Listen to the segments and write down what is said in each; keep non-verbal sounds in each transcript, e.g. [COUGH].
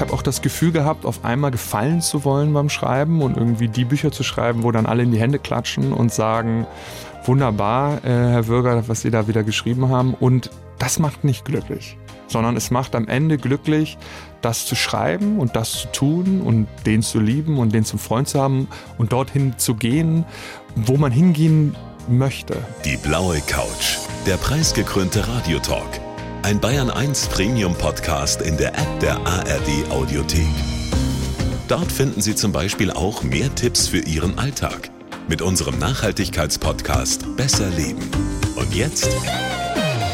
ich habe auch das Gefühl gehabt, auf einmal gefallen zu wollen beim Schreiben und irgendwie die Bücher zu schreiben, wo dann alle in die Hände klatschen und sagen, wunderbar, äh, Herr Würger, was Sie da wieder geschrieben haben. Und das macht nicht glücklich, sondern es macht am Ende glücklich, das zu schreiben und das zu tun und den zu lieben und den zum Freund zu haben und dorthin zu gehen, wo man hingehen möchte. Die blaue Couch, der preisgekrönte Radiotalk. Ein Bayern 1 Premium Podcast in der App der ARD Audiothek. Dort finden Sie zum Beispiel auch mehr Tipps für Ihren Alltag mit unserem Nachhaltigkeitspodcast Besser Leben. Und jetzt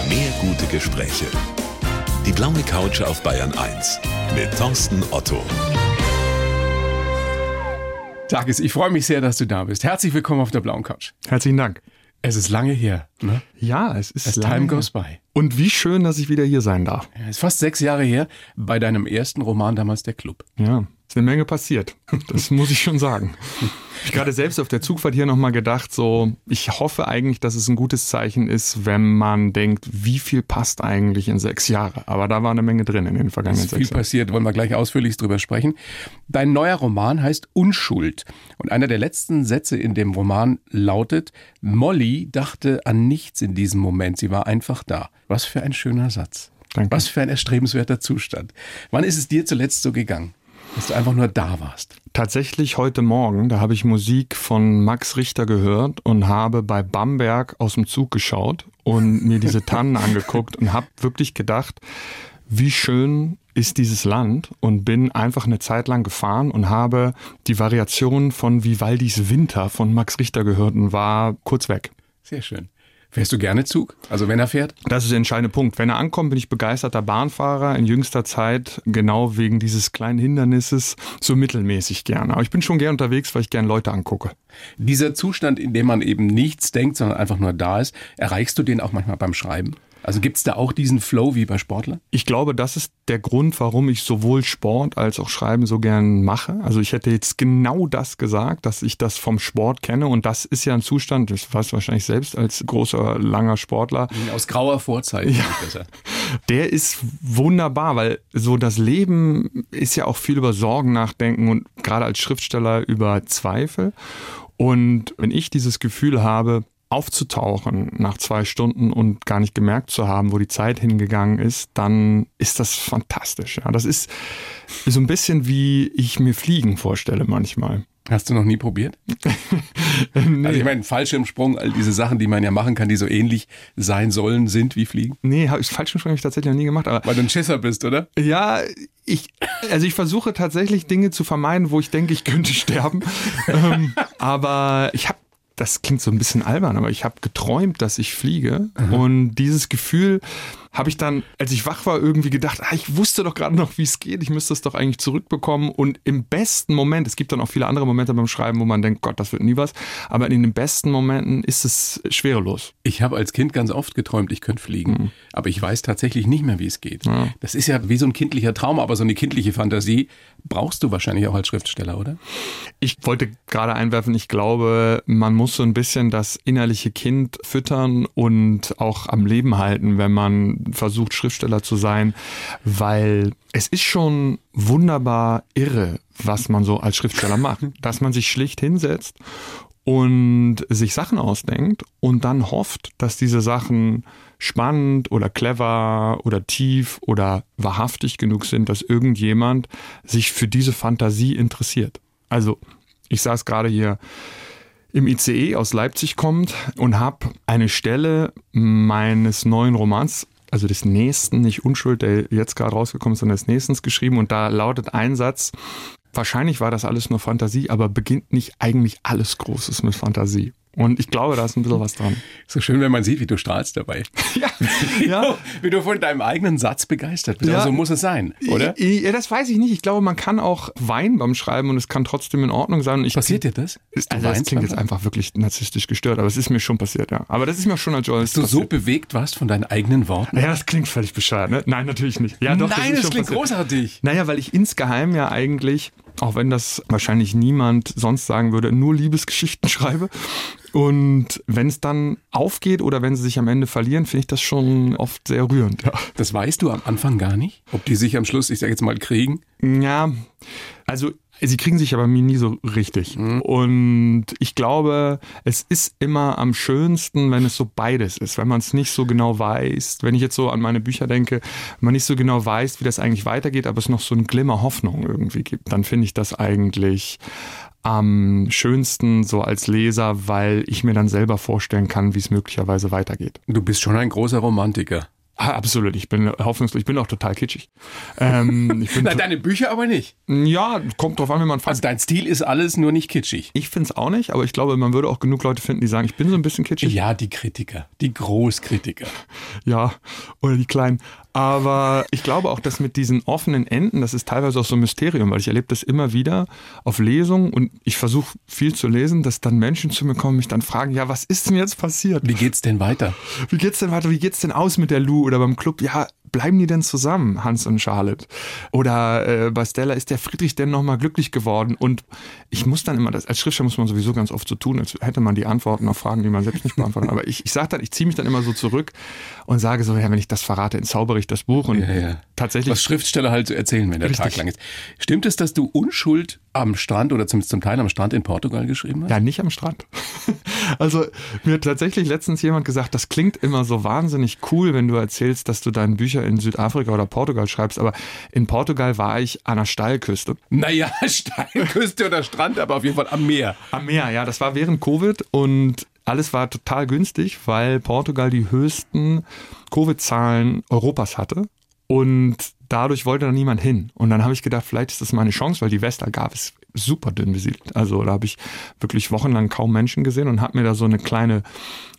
mehr gute Gespräche. Die blaue Couch auf Bayern 1 mit Thorsten Otto. Tages, ich freue mich sehr, dass du da bist. Herzlich willkommen auf der blauen Couch. Herzlichen Dank. Es ist lange her. Ne? Ja, es ist As lange time goes by. Und wie schön, dass ich wieder hier sein darf. Ja, es ist fast sechs Jahre her bei deinem ersten Roman damals der Club. Ja, ist eine Menge passiert. Das muss ich schon sagen. [LAUGHS] Ich gerade selbst auf der Zugfahrt hier nochmal gedacht, so, ich hoffe eigentlich, dass es ein gutes Zeichen ist, wenn man denkt, wie viel passt eigentlich in sechs Jahre. Aber da war eine Menge drin in den vergangenen viel sechs Jahren. passiert, wollen wir gleich ausführlich drüber sprechen. Dein neuer Roman heißt Unschuld. Und einer der letzten Sätze in dem Roman lautet, Molly dachte an nichts in diesem Moment, sie war einfach da. Was für ein schöner Satz. Danke. Was für ein erstrebenswerter Zustand. Wann ist es dir zuletzt so gegangen, dass du einfach nur da warst? Tatsächlich heute Morgen, da habe ich Musik von Max Richter gehört und habe bei Bamberg aus dem Zug geschaut und mir diese Tannen [LAUGHS] angeguckt und habe wirklich gedacht, wie schön ist dieses Land und bin einfach eine Zeit lang gefahren und habe die Variation von Vivaldis Winter von Max Richter gehört und war kurz weg. Sehr schön. Fährst du gerne Zug? Also wenn er fährt? Das ist der entscheidende Punkt. Wenn er ankommt, bin ich begeisterter Bahnfahrer. In jüngster Zeit, genau wegen dieses kleinen Hindernisses, so mittelmäßig gerne. Aber ich bin schon gern unterwegs, weil ich gern Leute angucke. Dieser Zustand, in dem man eben nichts denkt, sondern einfach nur da ist, erreichst du den auch manchmal beim Schreiben? Also gibt es da auch diesen Flow wie bei Sportlern? Ich glaube, das ist der Grund, warum ich sowohl Sport als auch Schreiben so gern mache. Also ich hätte jetzt genau das gesagt, dass ich das vom Sport kenne und das ist ja ein Zustand, das weißt du wahrscheinlich selbst als großer, langer Sportler, Aus grauer Vorzeit. Ja. Besser. der ist wunderbar, weil so das Leben ist ja auch viel über Sorgen nachdenken und gerade als Schriftsteller über Zweifel. Und wenn ich dieses Gefühl habe, aufzutauchen nach zwei Stunden und gar nicht gemerkt zu haben, wo die Zeit hingegangen ist, dann ist das fantastisch. Ja, das ist so ein bisschen wie ich mir Fliegen vorstelle manchmal. Hast du noch nie probiert? [LAUGHS] Nee. Also ich meine, Fallschirmsprung, all diese Sachen, die man ja machen kann, die so ähnlich sein sollen, sind wie Fliegen. Nee, hab ich Fallschirmspringen habe ich tatsächlich noch nie gemacht, aber Weil du ein Schisser bist, oder? Ja, ich, also ich versuche tatsächlich Dinge zu vermeiden, wo ich denke, ich könnte [LAUGHS] sterben. ähm, aber ich habe, das klingt so ein bisschen albern, aber ich habe geträumt, dass ich fliege. Und dieses Gefühl habe ich dann, als ich wach war, irgendwie gedacht, ah, ich wusste doch gerade noch, wie es geht. Ich müsste es doch eigentlich zurückbekommen. Und im besten Moment, es gibt dann auch viele andere Momente beim Schreiben, wo man denkt, Gott, das wird nie was. Aber in den besten Momenten ist es schwerelos. Ich habe als Kind ganz oft geträumt, ich könnte fliegen. Mhm. Aber ich weiß tatsächlich nicht mehr, wie es geht. Das ist ja wie so ein kindlicher Traum, aber so eine kindliche Fantasie brauchst du wahrscheinlich auch als Schriftsteller, oder? Ich wollte gerade einwerfen, ich glaube, man muss so ein bisschen das innerliche Kind füttern und auch am Leben halten, wenn man versucht, Schriftsteller zu sein, weil es ist schon wunderbar irre, was man so als Schriftsteller macht. Dass man sich schlicht hinsetzt und sich Sachen ausdenkt und dann hofft, dass diese Sachen spannend oder clever oder tief oder wahrhaftig genug sind, dass irgendjemand sich für diese Fantasie interessiert. Also, ich saß gerade hier im ICE aus Leipzig kommt und habe eine Stelle meines neuen Romans, also des nächsten, nicht Unschuld, der jetzt gerade rausgekommen ist, sondern des nächsten geschrieben und da lautet ein Satz, wahrscheinlich war das alles nur Fantasie, aber beginnt nicht eigentlich alles Großes mit Fantasie. Und ich glaube, da ist ein bisschen was dran. So schön, wenn man sieht, wie du strahlst dabei. [LAUGHS] Ja, Wie, ja. du, wie du von deinem eigenen Satz begeistert bist. Ja. So muss es sein, oder? Ja, das weiß ich nicht. Ich glaube, man kann auch weinen beim Schreiben und es kann trotzdem in Ordnung sein. Und ich, Passiert dir das? Ist, Du also das klingt jetzt einfach wirklich narzisstisch gestört, aber es ist mir schon passiert, ja. Aber das ist mir schon als Journalist Dass du so passiert. bewegt warst von deinen eigenen Worten? Ja, das klingt völlig bescheuert, ne? Nein, natürlich nicht. Ja, doch, Nein, ist das schon klingt passiert. großartig. Naja, weil ich insgeheim ja eigentlich auch wenn das wahrscheinlich niemand sonst sagen würde, nur Liebesgeschichten [LAUGHS] schreibe. Und wenn es dann aufgeht oder wenn sie sich am Ende verlieren, finde ich das schon oft sehr rührend. Ja. Das weißt du am Anfang gar nicht, ob die sich am Schluss, ich sage jetzt mal, kriegen? Ja, also Sie kriegen sich aber mir nie so richtig. Mhm. Und ich glaube, es ist immer am schönsten, wenn es so beides ist, wenn man es nicht so genau weiß. Wenn ich jetzt so an meine Bücher denke, man nicht so genau weiß, wie das eigentlich weitergeht, aber es noch so ein Glimmer Hoffnung irgendwie gibt, dann finde ich das eigentlich am schönsten so als Leser, weil ich mir dann selber vorstellen kann, wie es möglicherweise weitergeht. Du bist schon ein großer Romantiker. Ah, absolut, ich bin hoffnungslos, ich bin auch total kitschig. Ähm, ich bin [LAUGHS] Na, deine Bücher aber nicht. Ja, kommt drauf an, wie man fasst. Also dein Stil ist alles nur nicht kitschig. Ich finde es auch nicht, aber ich glaube, man würde auch genug Leute finden, die sagen, ich bin so ein bisschen kitschig. Ja, die Kritiker, die Großkritiker. [LAUGHS] Ja, oder die kleinen. Aber ich glaube auch, dass mit diesen offenen Enden, das ist teilweise auch so ein Mysterium, weil ich erlebe das immer wieder auf Lesungen und ich versuche viel zu lesen, dass dann Menschen zu mir kommen mich dann fragen, ja, was ist denn jetzt passiert? Wie geht's denn weiter? Wie geht's denn weiter? Wie geht's denn aus mit der Lou oder beim Club? Ja, bleiben die denn zusammen, Hans und Charlotte? Oder äh, bei Stella ist der Friedrich denn nochmal glücklich geworden? Und ich muss dann immer, das, als Schriftsteller muss man sowieso ganz oft so tun, als hätte man die Antworten auf Fragen, die man selbst nicht beantwortet. Aber ich, ich sage dann, ich ziehe mich dann immer so zurück und sage so, ja, wenn ich das verrate, entzaubere ich das Buch. Und ja, ja. tatsächlich. Was Schriftsteller halt so erzählen, wenn der richtig. Tag lang ist. Stimmt es, dass du Unschuld am Strand oder zumindest zum Teil am Strand in Portugal geschrieben hast? Ja, nicht am Strand. [LAUGHS] Also mir hat tatsächlich letztens jemand gesagt, das klingt immer so wahnsinnig cool, wenn du erzählst, dass du deine Bücher in Südafrika oder Portugal schreibst, aber in Portugal war ich an der Steilküste. Naja, [LAUGHS] Steilküste oder Strand, aber auf jeden Fall am Meer. Am Meer, ja, das war während Covid und alles war total günstig, weil Portugal die höchsten Covid-Zahlen Europas hatte. Und dadurch wollte da niemand hin. Und dann habe ich gedacht, vielleicht ist das meine Chance, weil die Westalgarve ist super dünn besiedelt. Also da habe ich wirklich wochenlang kaum Menschen gesehen und habe mir da so eine kleine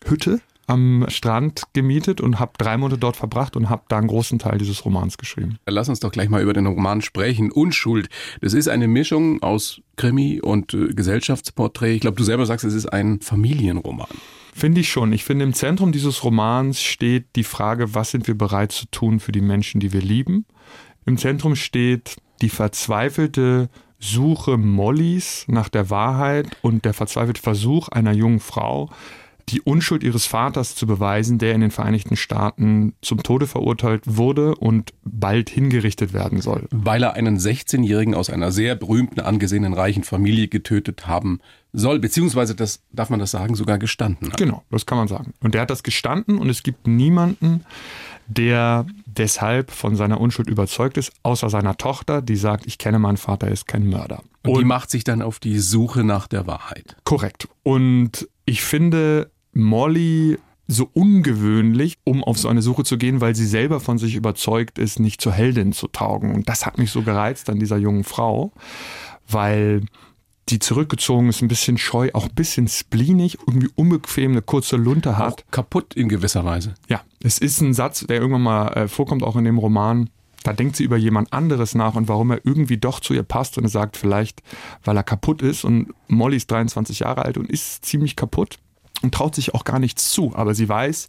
Hütte am Strand gemietet und habe drei Monate dort verbracht und habe da einen großen Teil dieses Romans geschrieben. Lass uns doch gleich mal über den Roman sprechen. Unschuld. Das ist eine Mischung aus Krimi und äh, Gesellschaftsporträt. Ich glaube, du selber sagst, es ist ein Familienroman. Finde ich schon. Ich finde, im Zentrum dieses Romans steht die Frage, was sind wir bereit zu tun für die Menschen, die wir lieben. Im Zentrum steht die verzweifelte Suche Mollys nach der Wahrheit und der verzweifelte Versuch einer jungen Frau, die Unschuld ihres Vaters zu beweisen, der in den Vereinigten Staaten zum Tode verurteilt wurde und bald hingerichtet werden soll. Weil er einen 16-Jährigen aus einer sehr berühmten, angesehenen, reichen Familie getötet haben soll, beziehungsweise das darf man das sagen, sogar gestanden hat. Genau, das kann man sagen. Und der hat das gestanden und es gibt niemanden, der deshalb von seiner Unschuld überzeugt ist, außer seiner Tochter, die sagt, ich kenne meinen Vater, er ist kein Mörder. Und, und die macht sich dann auf die Suche nach der Wahrheit. Korrekt. Und ich finde, Molly so ungewöhnlich, um auf so eine Suche zu gehen, weil sie selber von sich überzeugt ist, nicht zur Heldin zu taugen. Und das hat mich so gereizt an dieser jungen Frau, weil die zurückgezogen ist, ein bisschen scheu, auch ein bisschen spleenig, irgendwie unbequem, eine kurze Lunte hat. Auch kaputt in gewisser Weise. Ja, es ist ein Satz, der irgendwann mal äh, vorkommt, auch in dem Roman. Da denkt sie über jemand anderes nach und warum er irgendwie doch zu ihr passt und er sagt vielleicht, weil er kaputt ist und Molly ist 23 Jahre alt und ist ziemlich kaputt und traut sich auch gar nichts zu. Aber sie weiß,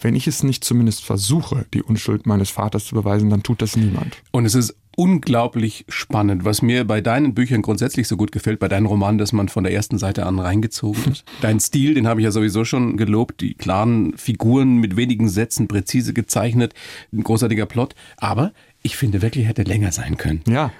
wenn ich es nicht zumindest versuche, die Unschuld meines Vaters zu beweisen, dann tut das niemand. Und es ist unglaublich spannend. Was mir bei deinen Büchern grundsätzlich so gut gefällt, bei deinen Romanen, dass man von der ersten Seite an reingezogen ist. [LAUGHS] Dein Stil, den habe ich ja sowieso schon gelobt, die klaren Figuren mit wenigen Sätzen präzise gezeichnet, ein großartiger Plot. Aber ich finde wirklich, hätte länger sein können. Ja.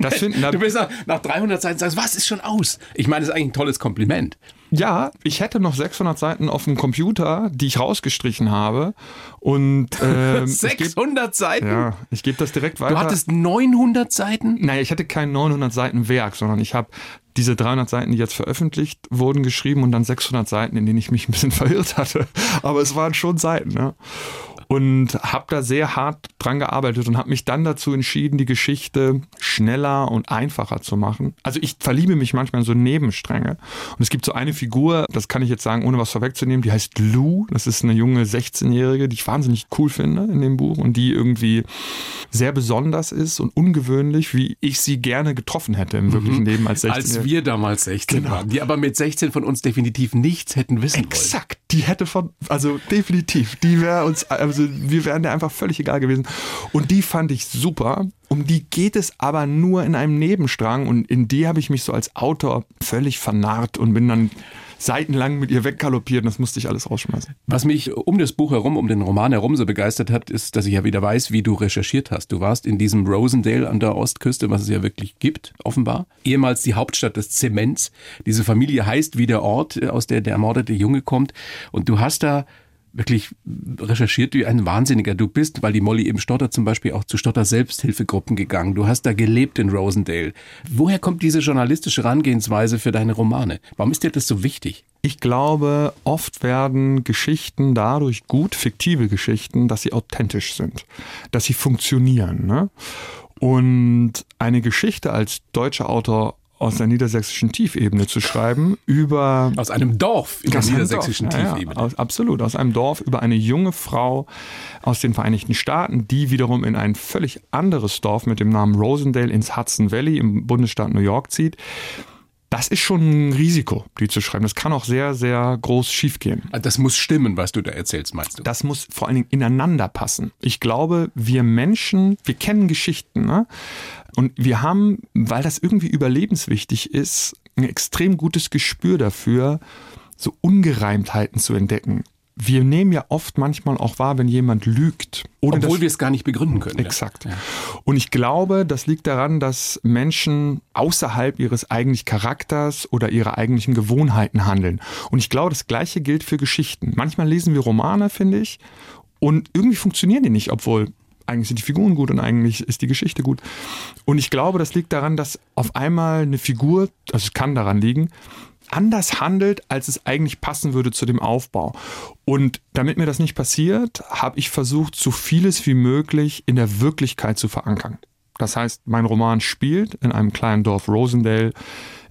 Das find, [LAUGHS] du bist nach, nach 300 Seiten sagst, was ist schon aus? Ich meine, das ist eigentlich ein tolles Kompliment. Ja, ich hätte noch 600 Seiten auf dem Computer, die ich rausgestrichen habe. Und [LAUGHS] ähm, 600 geb, Seiten? Ja, ich gebe das direkt weiter. Du hattest 900 Seiten? Nein, ich hatte kein 900 Seiten Werk, sondern ich habe diese 300 Seiten, die jetzt veröffentlicht wurden, geschrieben und dann 600 Seiten, in denen ich mich ein bisschen [LAUGHS] verirrt hatte. Aber es waren schon Seiten. Ne? Und habe da sehr hart dran gearbeitet und habe mich dann dazu entschieden, die Geschichte schneller und einfacher zu machen. Also ich verliebe mich manchmal in so Nebenstränge und es gibt so eine Figur, das kann ich jetzt sagen, ohne was vorwegzunehmen, die heißt Lou. Das ist eine junge 16-Jährige, die ich wahnsinnig cool finde in dem Buch und die irgendwie sehr besonders ist und ungewöhnlich, wie ich sie gerne getroffen hätte im wirklichen mhm. Leben als 16 Als wir damals 16 genau. waren, die aber mit 16 von uns definitiv nichts hätten wissen Exakt. wollen. die hätte von, also definitiv, die wäre uns, also wir wären der einfach völlig egal gewesen. Und die fand ich super. Um die geht es aber nur in einem Nebenstrang und in die habe ich mich so als Autor völlig vernarrt und bin dann seitenlang mit ihr weggaloppiert und das musste ich alles rausschmeißen. Was mich um das Buch herum, um den Roman herum so begeistert hat, ist, dass ich ja wieder weiß, wie du recherchiert hast. Du warst in diesem Rosendale an der Ostküste, was es ja wirklich gibt, offenbar. Ehemals die Hauptstadt des Zements. Diese Familie heißt wie der Ort, aus der der ermordete Junge kommt. Und du hast da wirklich recherchiert wie ein Wahnsinniger du bist, weil die Molly eben Stotter zum Beispiel auch zu Stotter Selbsthilfegruppen gegangen. Du hast da gelebt in Rosendale. Woher kommt diese journalistische Herangehensweise für deine Romane? Warum ist dir das so wichtig? Ich glaube, oft werden Geschichten dadurch gut, fiktive Geschichten, dass sie authentisch sind, dass sie funktionieren. Ne? Und eine Geschichte als deutscher Autor aus der niedersächsischen Tiefebene zu schreiben über aus einem Dorf in der niedersächsischen Dorf. Tiefebene. Ja, aus, absolut, aus einem Dorf über eine junge Frau aus den Vereinigten Staaten, die wiederum in ein völlig anderes Dorf mit dem Namen Rosendale ins Hudson Valley im Bundesstaat New York zieht. Das ist schon ein Risiko, die zu schreiben. Das kann auch sehr, sehr groß schiefgehen. Das muss stimmen, was du da erzählst, meinst du? Das muss vor allen Dingen ineinander passen. Ich glaube, wir Menschen, wir kennen Geschichten. Ne? Und wir haben, weil das irgendwie überlebenswichtig ist, ein extrem gutes Gespür dafür, so Ungereimtheiten zu entdecken. Wir nehmen ja oft manchmal auch wahr, wenn jemand lügt. Obwohl wir es gar nicht begründen können. Exakt. Ja. Und ich glaube, das liegt daran, dass Menschen außerhalb ihres eigentlichen Charakters oder ihrer eigentlichen Gewohnheiten handeln. Und ich glaube, das Gleiche gilt für Geschichten. Manchmal lesen wir Romane, finde ich, und irgendwie funktionieren die nicht, obwohl eigentlich sind die Figuren gut und eigentlich ist die Geschichte gut. Und ich glaube, das liegt daran, dass auf einmal eine Figur, also es kann daran liegen, anders handelt, als es eigentlich passen würde zu dem Aufbau. Und damit mir das nicht passiert, habe ich versucht, so vieles wie möglich in der Wirklichkeit zu verankern. Das heißt, mein Roman spielt in einem kleinen Dorf Rosendale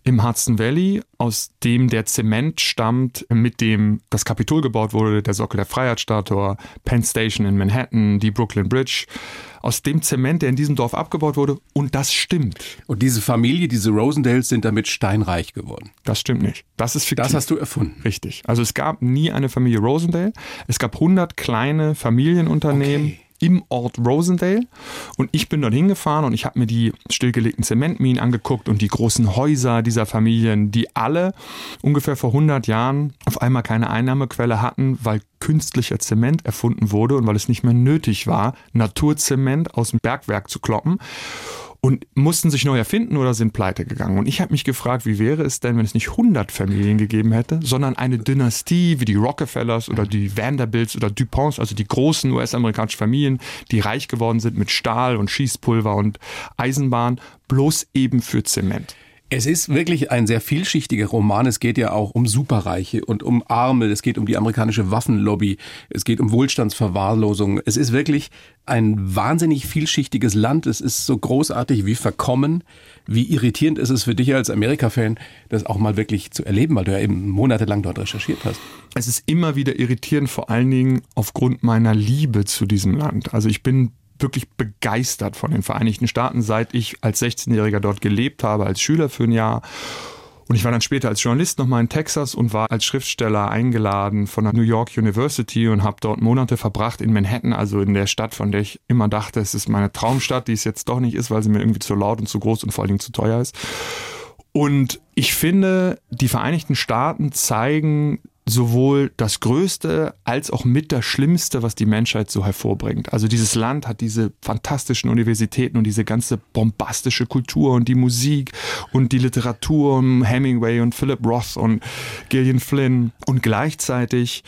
im Hudson Valley, aus dem der Zement stammt, mit dem das Kapitol gebaut wurde, der Sockel der Freiheitsstatue, Penn Station in Manhattan, die Brooklyn Bridge. Aus dem Zement, der in diesem Dorf abgebaut wurde. Und das stimmt. Und diese Familie, diese Rosendales, sind damit steinreich geworden. Das stimmt nicht. Das ist fiktiv. Das hast du erfunden. Richtig. Also es gab nie eine Familie Rosendale. Es gab 100 kleine Familienunternehmen. Okay im Ort Rosendale. Und ich bin dort hingefahren und ich habe mir die stillgelegten Zementminen angeguckt und die großen Häuser dieser Familien, die alle ungefähr vor 100 Jahren auf einmal keine Einnahmequelle hatten, weil künstlicher Zement erfunden wurde und weil es nicht mehr nötig war, Naturzement aus dem Bergwerk zu kloppen und mussten sich neu erfinden oder sind pleite gegangen. Und ich habe mich gefragt, wie wäre es denn, wenn es nicht 100 Familien gegeben hätte, sondern eine Dynastie wie die Rockefellers oder die Vanderbilts oder DuPonts, also die großen US-amerikanischen Familien, die reich geworden sind mit Stahl und Schießpulver und Eisenbahn, bloß eben für Zement. Es ist wirklich ein sehr vielschichtiger Roman. Es geht ja auch um Superreiche und um Arme. Es geht um die amerikanische Waffenlobby. Es geht um Wohlstandsverwahrlosung. Es ist wirklich ein wahnsinnig vielschichtiges Land. Es ist so großartig wie verkommen. Wie irritierend ist es für dich als Amerika-Fan, das auch mal wirklich zu erleben, weil du ja eben monatelang dort recherchiert hast. Es ist immer wieder irritierend, vor allen Dingen aufgrund meiner Liebe zu diesem Land. Also ich bin wirklich begeistert von den Vereinigten Staaten, seit ich als 16-Jähriger dort gelebt habe, als Schüler für ein Jahr. Und ich war dann später als Journalist nochmal in Texas und war als Schriftsteller eingeladen von der New York University und habe dort Monate verbracht in Manhattan, also in der Stadt, von der ich immer dachte, es ist meine Traumstadt, die es jetzt doch nicht ist, weil sie mir irgendwie zu laut und zu groß und vor allen Dingen zu teuer ist. Und ich finde, die Vereinigten Staaten zeigen sowohl das Größte als auch mit das Schlimmste, was die Menschheit so hervorbringt. Also dieses Land hat diese fantastischen Universitäten und diese ganze bombastische Kultur und die Musik und die Literatur Hemingway und Philip Roth und Gillian Flynn und gleichzeitig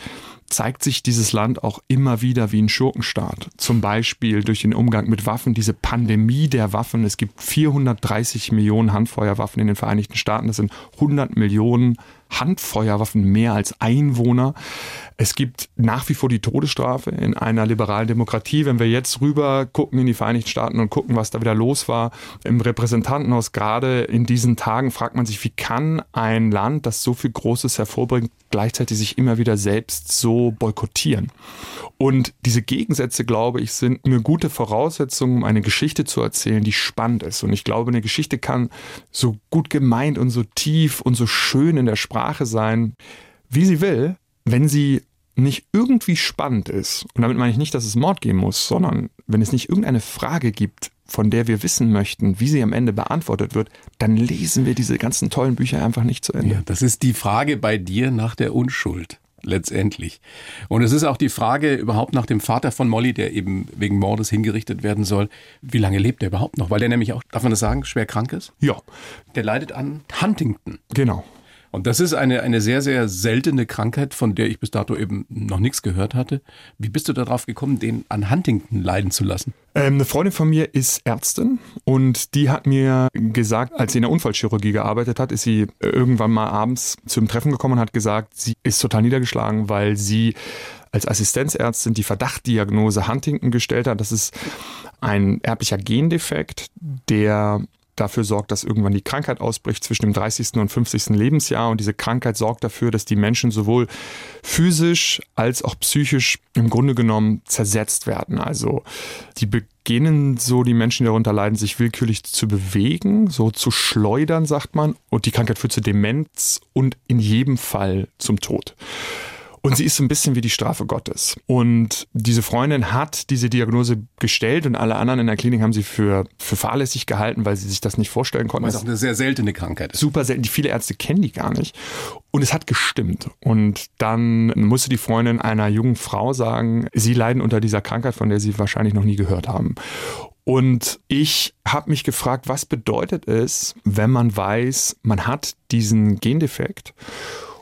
zeigt sich dieses Land auch immer wieder wie ein Schurkenstaat. Zum Beispiel durch den Umgang mit Waffen, diese Pandemie der Waffen. Es gibt 430 Millionen Handfeuerwaffen in den Vereinigten Staaten. Das sind 100 Millionen Handfeuerwaffen mehr als Einwohner. Es gibt nach wie vor die Todesstrafe in einer liberalen Demokratie. Wenn wir jetzt rüber gucken in die Vereinigten Staaten und gucken, was da wieder los war im Repräsentantenhaus, gerade in diesen Tagen fragt man sich, wie kann ein Land, das so viel Großes hervorbringt, gleichzeitig sich immer wieder selbst so boykottieren? Und diese Gegensätze, glaube ich, sind eine gute Voraussetzung, um eine Geschichte zu erzählen, die spannend ist. Und ich glaube, eine Geschichte kann so gut gemeint und so tief und so schön in der Sprache sein, wie sie will wenn sie nicht irgendwie spannend ist, und damit meine ich nicht, dass es Mord geben muss, sondern wenn es nicht irgendeine Frage gibt, von der wir wissen möchten, wie sie am Ende beantwortet wird, dann lesen wir diese ganzen tollen Bücher einfach nicht zu Ende. Ja, das ist die Frage bei dir nach der Unschuld letztendlich. Und es ist auch die Frage überhaupt nach dem Vater von Molly, der eben wegen Mordes hingerichtet werden soll. Wie lange lebt er überhaupt noch? Weil der nämlich auch, darf man das sagen, schwer krank ist? Ja. Der leidet an Huntington. Genau. Und das ist eine, eine sehr, sehr seltene Krankheit, von der ich bis dato eben noch nichts gehört hatte. Wie bist du darauf gekommen, den an Huntington leiden zu lassen? Ähm, eine Freundin von mir ist Ärztin und die hat mir gesagt, als sie in der Unfallchirurgie gearbeitet hat, ist sie irgendwann mal abends zum Treffen gekommen und hat gesagt, sie ist total niedergeschlagen, weil sie als Assistenzärztin die Verdachtdiagnose Huntington gestellt hat. Das ist ein erblicher Gendefekt, der dafür sorgt, dass irgendwann die Krankheit ausbricht zwischen dem 30. und 50. Lebensjahr. Und diese Krankheit sorgt dafür, dass die Menschen sowohl physisch als auch psychisch im Grunde genommen zersetzt werden. Also die beginnen so, die Menschen, die darunter leiden, sich willkürlich zu bewegen, so zu schleudern, sagt man. Und die Krankheit führt zu Demenz und in jedem Fall zum Tod. Und sie ist so ein bisschen wie die Strafe Gottes. Und diese Freundin hat diese Diagnose gestellt und alle anderen in der Klinik haben sie für, für fahrlässig gehalten, weil sie sich das nicht vorstellen konnten. Weil es auch eine sehr seltene Krankheit ist. Super selten. Die viele Ärzte kennen die gar nicht. Und es hat gestimmt. Und dann musste die Freundin einer jungen Frau sagen, sie leiden unter dieser Krankheit, von der sie wahrscheinlich noch nie gehört haben. Und ich habe mich gefragt, was bedeutet es, wenn man weiß, man hat diesen Gendefekt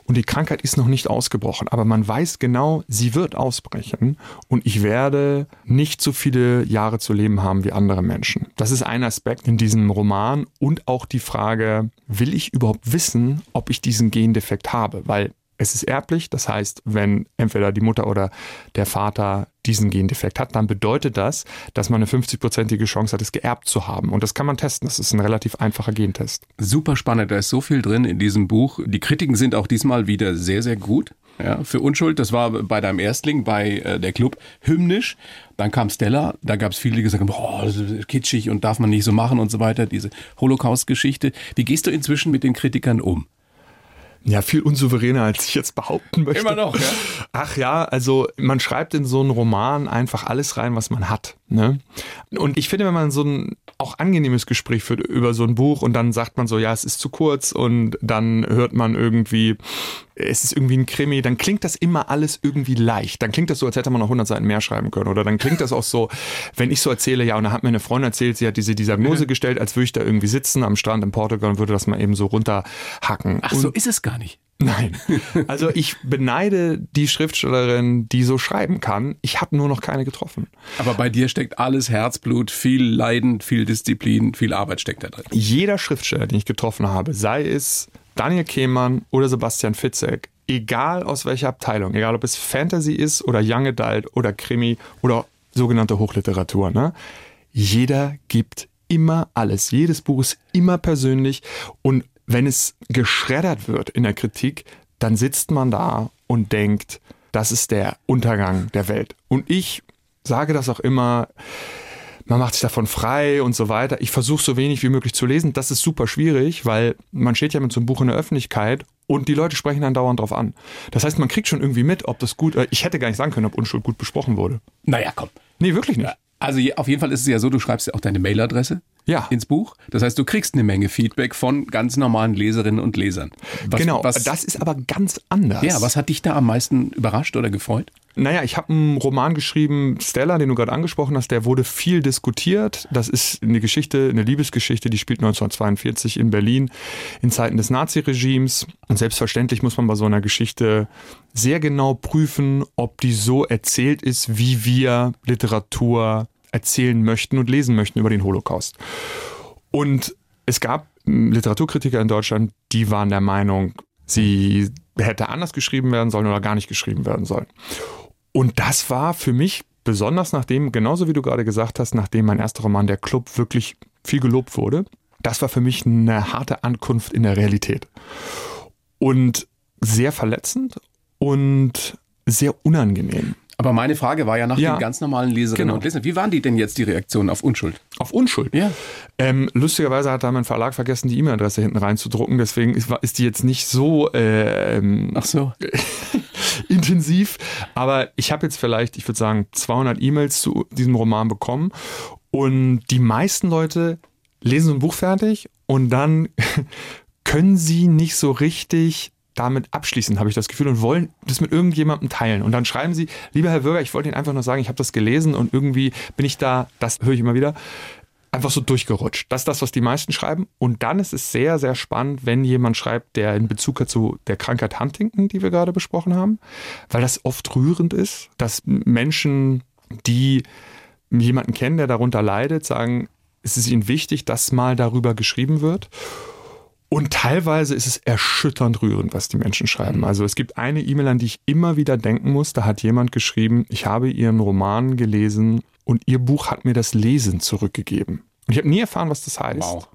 und die Krankheit ist noch nicht ausgebrochen, aber man weiß genau, sie wird ausbrechen und ich werde nicht so viele Jahre zu leben haben wie andere Menschen. Das ist ein Aspekt in diesem Roman und auch die Frage, will ich überhaupt wissen, ob ich diesen Gendefekt habe? Weil es ist erblich, das heißt, wenn entweder die Mutter oder der Vater diesen Gendefekt hat, dann bedeutet das, dass man eine 50-prozentige Chance hat, es geerbt zu haben. Und das kann man testen. Das ist ein relativ einfacher Gentest. Super spannend. Da ist so viel drin in diesem Buch. Die Kritiken sind auch diesmal wieder sehr, sehr gut. Ja, für Unschuld, das war bei deinem Erstling, bei äh, der Club, hymnisch. Dann kam Stella, da gab es viele, die gesagt haben, oh, das ist kitschig und darf man nicht so machen und so weiter, diese Holocaust-Geschichte. Wie gehst du inzwischen mit den Kritikern um? Ja, viel unsouveräner, als ich jetzt behaupten möchte. Immer noch, ja? Ach ja, also man schreibt in so einen Roman einfach alles rein, was man hat. Ne? Und ich finde, wenn man so ein auch angenehmes Gespräch führt über so ein Buch und dann sagt man so, ja, es ist zu kurz und dann hört man irgendwie, es ist irgendwie ein Krimi, dann klingt das immer alles irgendwie leicht. Dann klingt das so, als hätte man noch 100 Seiten mehr schreiben können. Oder dann klingt das auch so, wenn ich so erzähle, ja, und da hat mir eine Freundin erzählt, sie hat diese Diagnose mhm. gestellt, als würde ich da irgendwie sitzen am Strand in Portugal und würde das mal eben so runterhacken. Ach, so ist es gar nicht. Nein. Also ich beneide die Schriftstellerin, die so schreiben kann. Ich habe nur noch keine getroffen. Aber bei dir steckt alles Herzblut, viel Leiden, viel Disziplin, viel Arbeit steckt da drin. Jeder Schriftsteller, den ich getroffen habe, sei es Daniel Kehmann oder Sebastian Fitzek, egal aus welcher Abteilung, egal ob es Fantasy ist oder Young Adult oder Krimi oder sogenannte Hochliteratur, ne? Jeder gibt immer alles. Jedes Buch ist immer persönlich und wenn es geschreddert wird in der Kritik, dann sitzt man da und denkt, das ist der Untergang der Welt. Und ich sage das auch immer, man macht sich davon frei und so weiter. Ich versuche so wenig wie möglich zu lesen. Das ist super schwierig, weil man steht ja mit so einem Buch in der Öffentlichkeit und die Leute sprechen dann dauernd drauf an. Das heißt, man kriegt schon irgendwie mit, ob das gut, äh, ich hätte gar nicht sagen können, ob Unschuld gut besprochen wurde. Naja, komm. Nee, wirklich nicht. Also auf jeden Fall ist es ja so, du schreibst ja auch deine Mailadresse ja. ins Buch. Das heißt, du kriegst eine Menge Feedback von ganz normalen Leserinnen und Lesern. Was, genau, was, das ist aber ganz anders. Ja, was hat dich da am meisten überrascht oder gefreut? Naja, ich habe einen Roman geschrieben, Stella, den du gerade angesprochen hast, der wurde viel diskutiert. Das ist eine Geschichte, eine Liebesgeschichte, die spielt 1942 in Berlin in Zeiten des Naziregimes. Und selbstverständlich muss man bei so einer Geschichte sehr genau prüfen, ob die so erzählt ist, wie wir Literatur erzählen möchten und lesen möchten über den Holocaust. Und es gab Literaturkritiker in Deutschland, die waren der Meinung, sie hätte anders geschrieben werden sollen oder gar nicht geschrieben werden sollen. Und das war für mich besonders nachdem, genauso wie du gerade gesagt hast, nachdem mein erster Roman Der Club wirklich viel gelobt wurde, das war für mich eine harte Ankunft in der Realität. Und sehr verletzend und sehr unangenehm. Aber meine Frage war ja nach ja. den ganz normalen Leserinnen genau. und Lesern. Wie waren die denn jetzt die Reaktionen auf Unschuld? Auf Unschuld? Ja. Ähm, lustigerweise hat da mein Verlag vergessen, die E-Mail-Adresse hinten reinzudrucken. Deswegen ist, ist, die jetzt nicht so. Ähm, Ach so. [LAUGHS] [LAUGHS] intensiv. Aber ich habe jetzt vielleicht, ich würde sagen, 200 E-Mails zu diesem Roman bekommen. Und die meisten Leute lesen so ein Buch fertig und dann [LAUGHS] können sie nicht so richtig damit abschließen, habe ich das Gefühl, und wollen das mit irgendjemandem teilen. Und dann schreiben sie, lieber Herr Bürger, ich wollte Ihnen einfach nur sagen, ich habe das gelesen und irgendwie bin ich da, das höre ich immer wieder, einfach so durchgerutscht. Das ist das, was die meisten schreiben. Und dann ist es sehr, sehr spannend, wenn jemand schreibt, der in Bezug hat zu der Krankheit Huntington, die wir gerade besprochen haben, weil das oft rührend ist, dass Menschen, die jemanden kennen, der darunter leidet, sagen, es ist ihnen wichtig, dass mal darüber geschrieben wird. Und teilweise ist es erschütternd rührend, was die Menschen schreiben. Also es gibt eine E-Mail, an die ich immer wieder denken muss. Da hat jemand geschrieben, ich habe ihren Roman gelesen und ihr Buch hat mir das Lesen zurückgegeben. Und ich habe nie erfahren, was das heißt. Wow.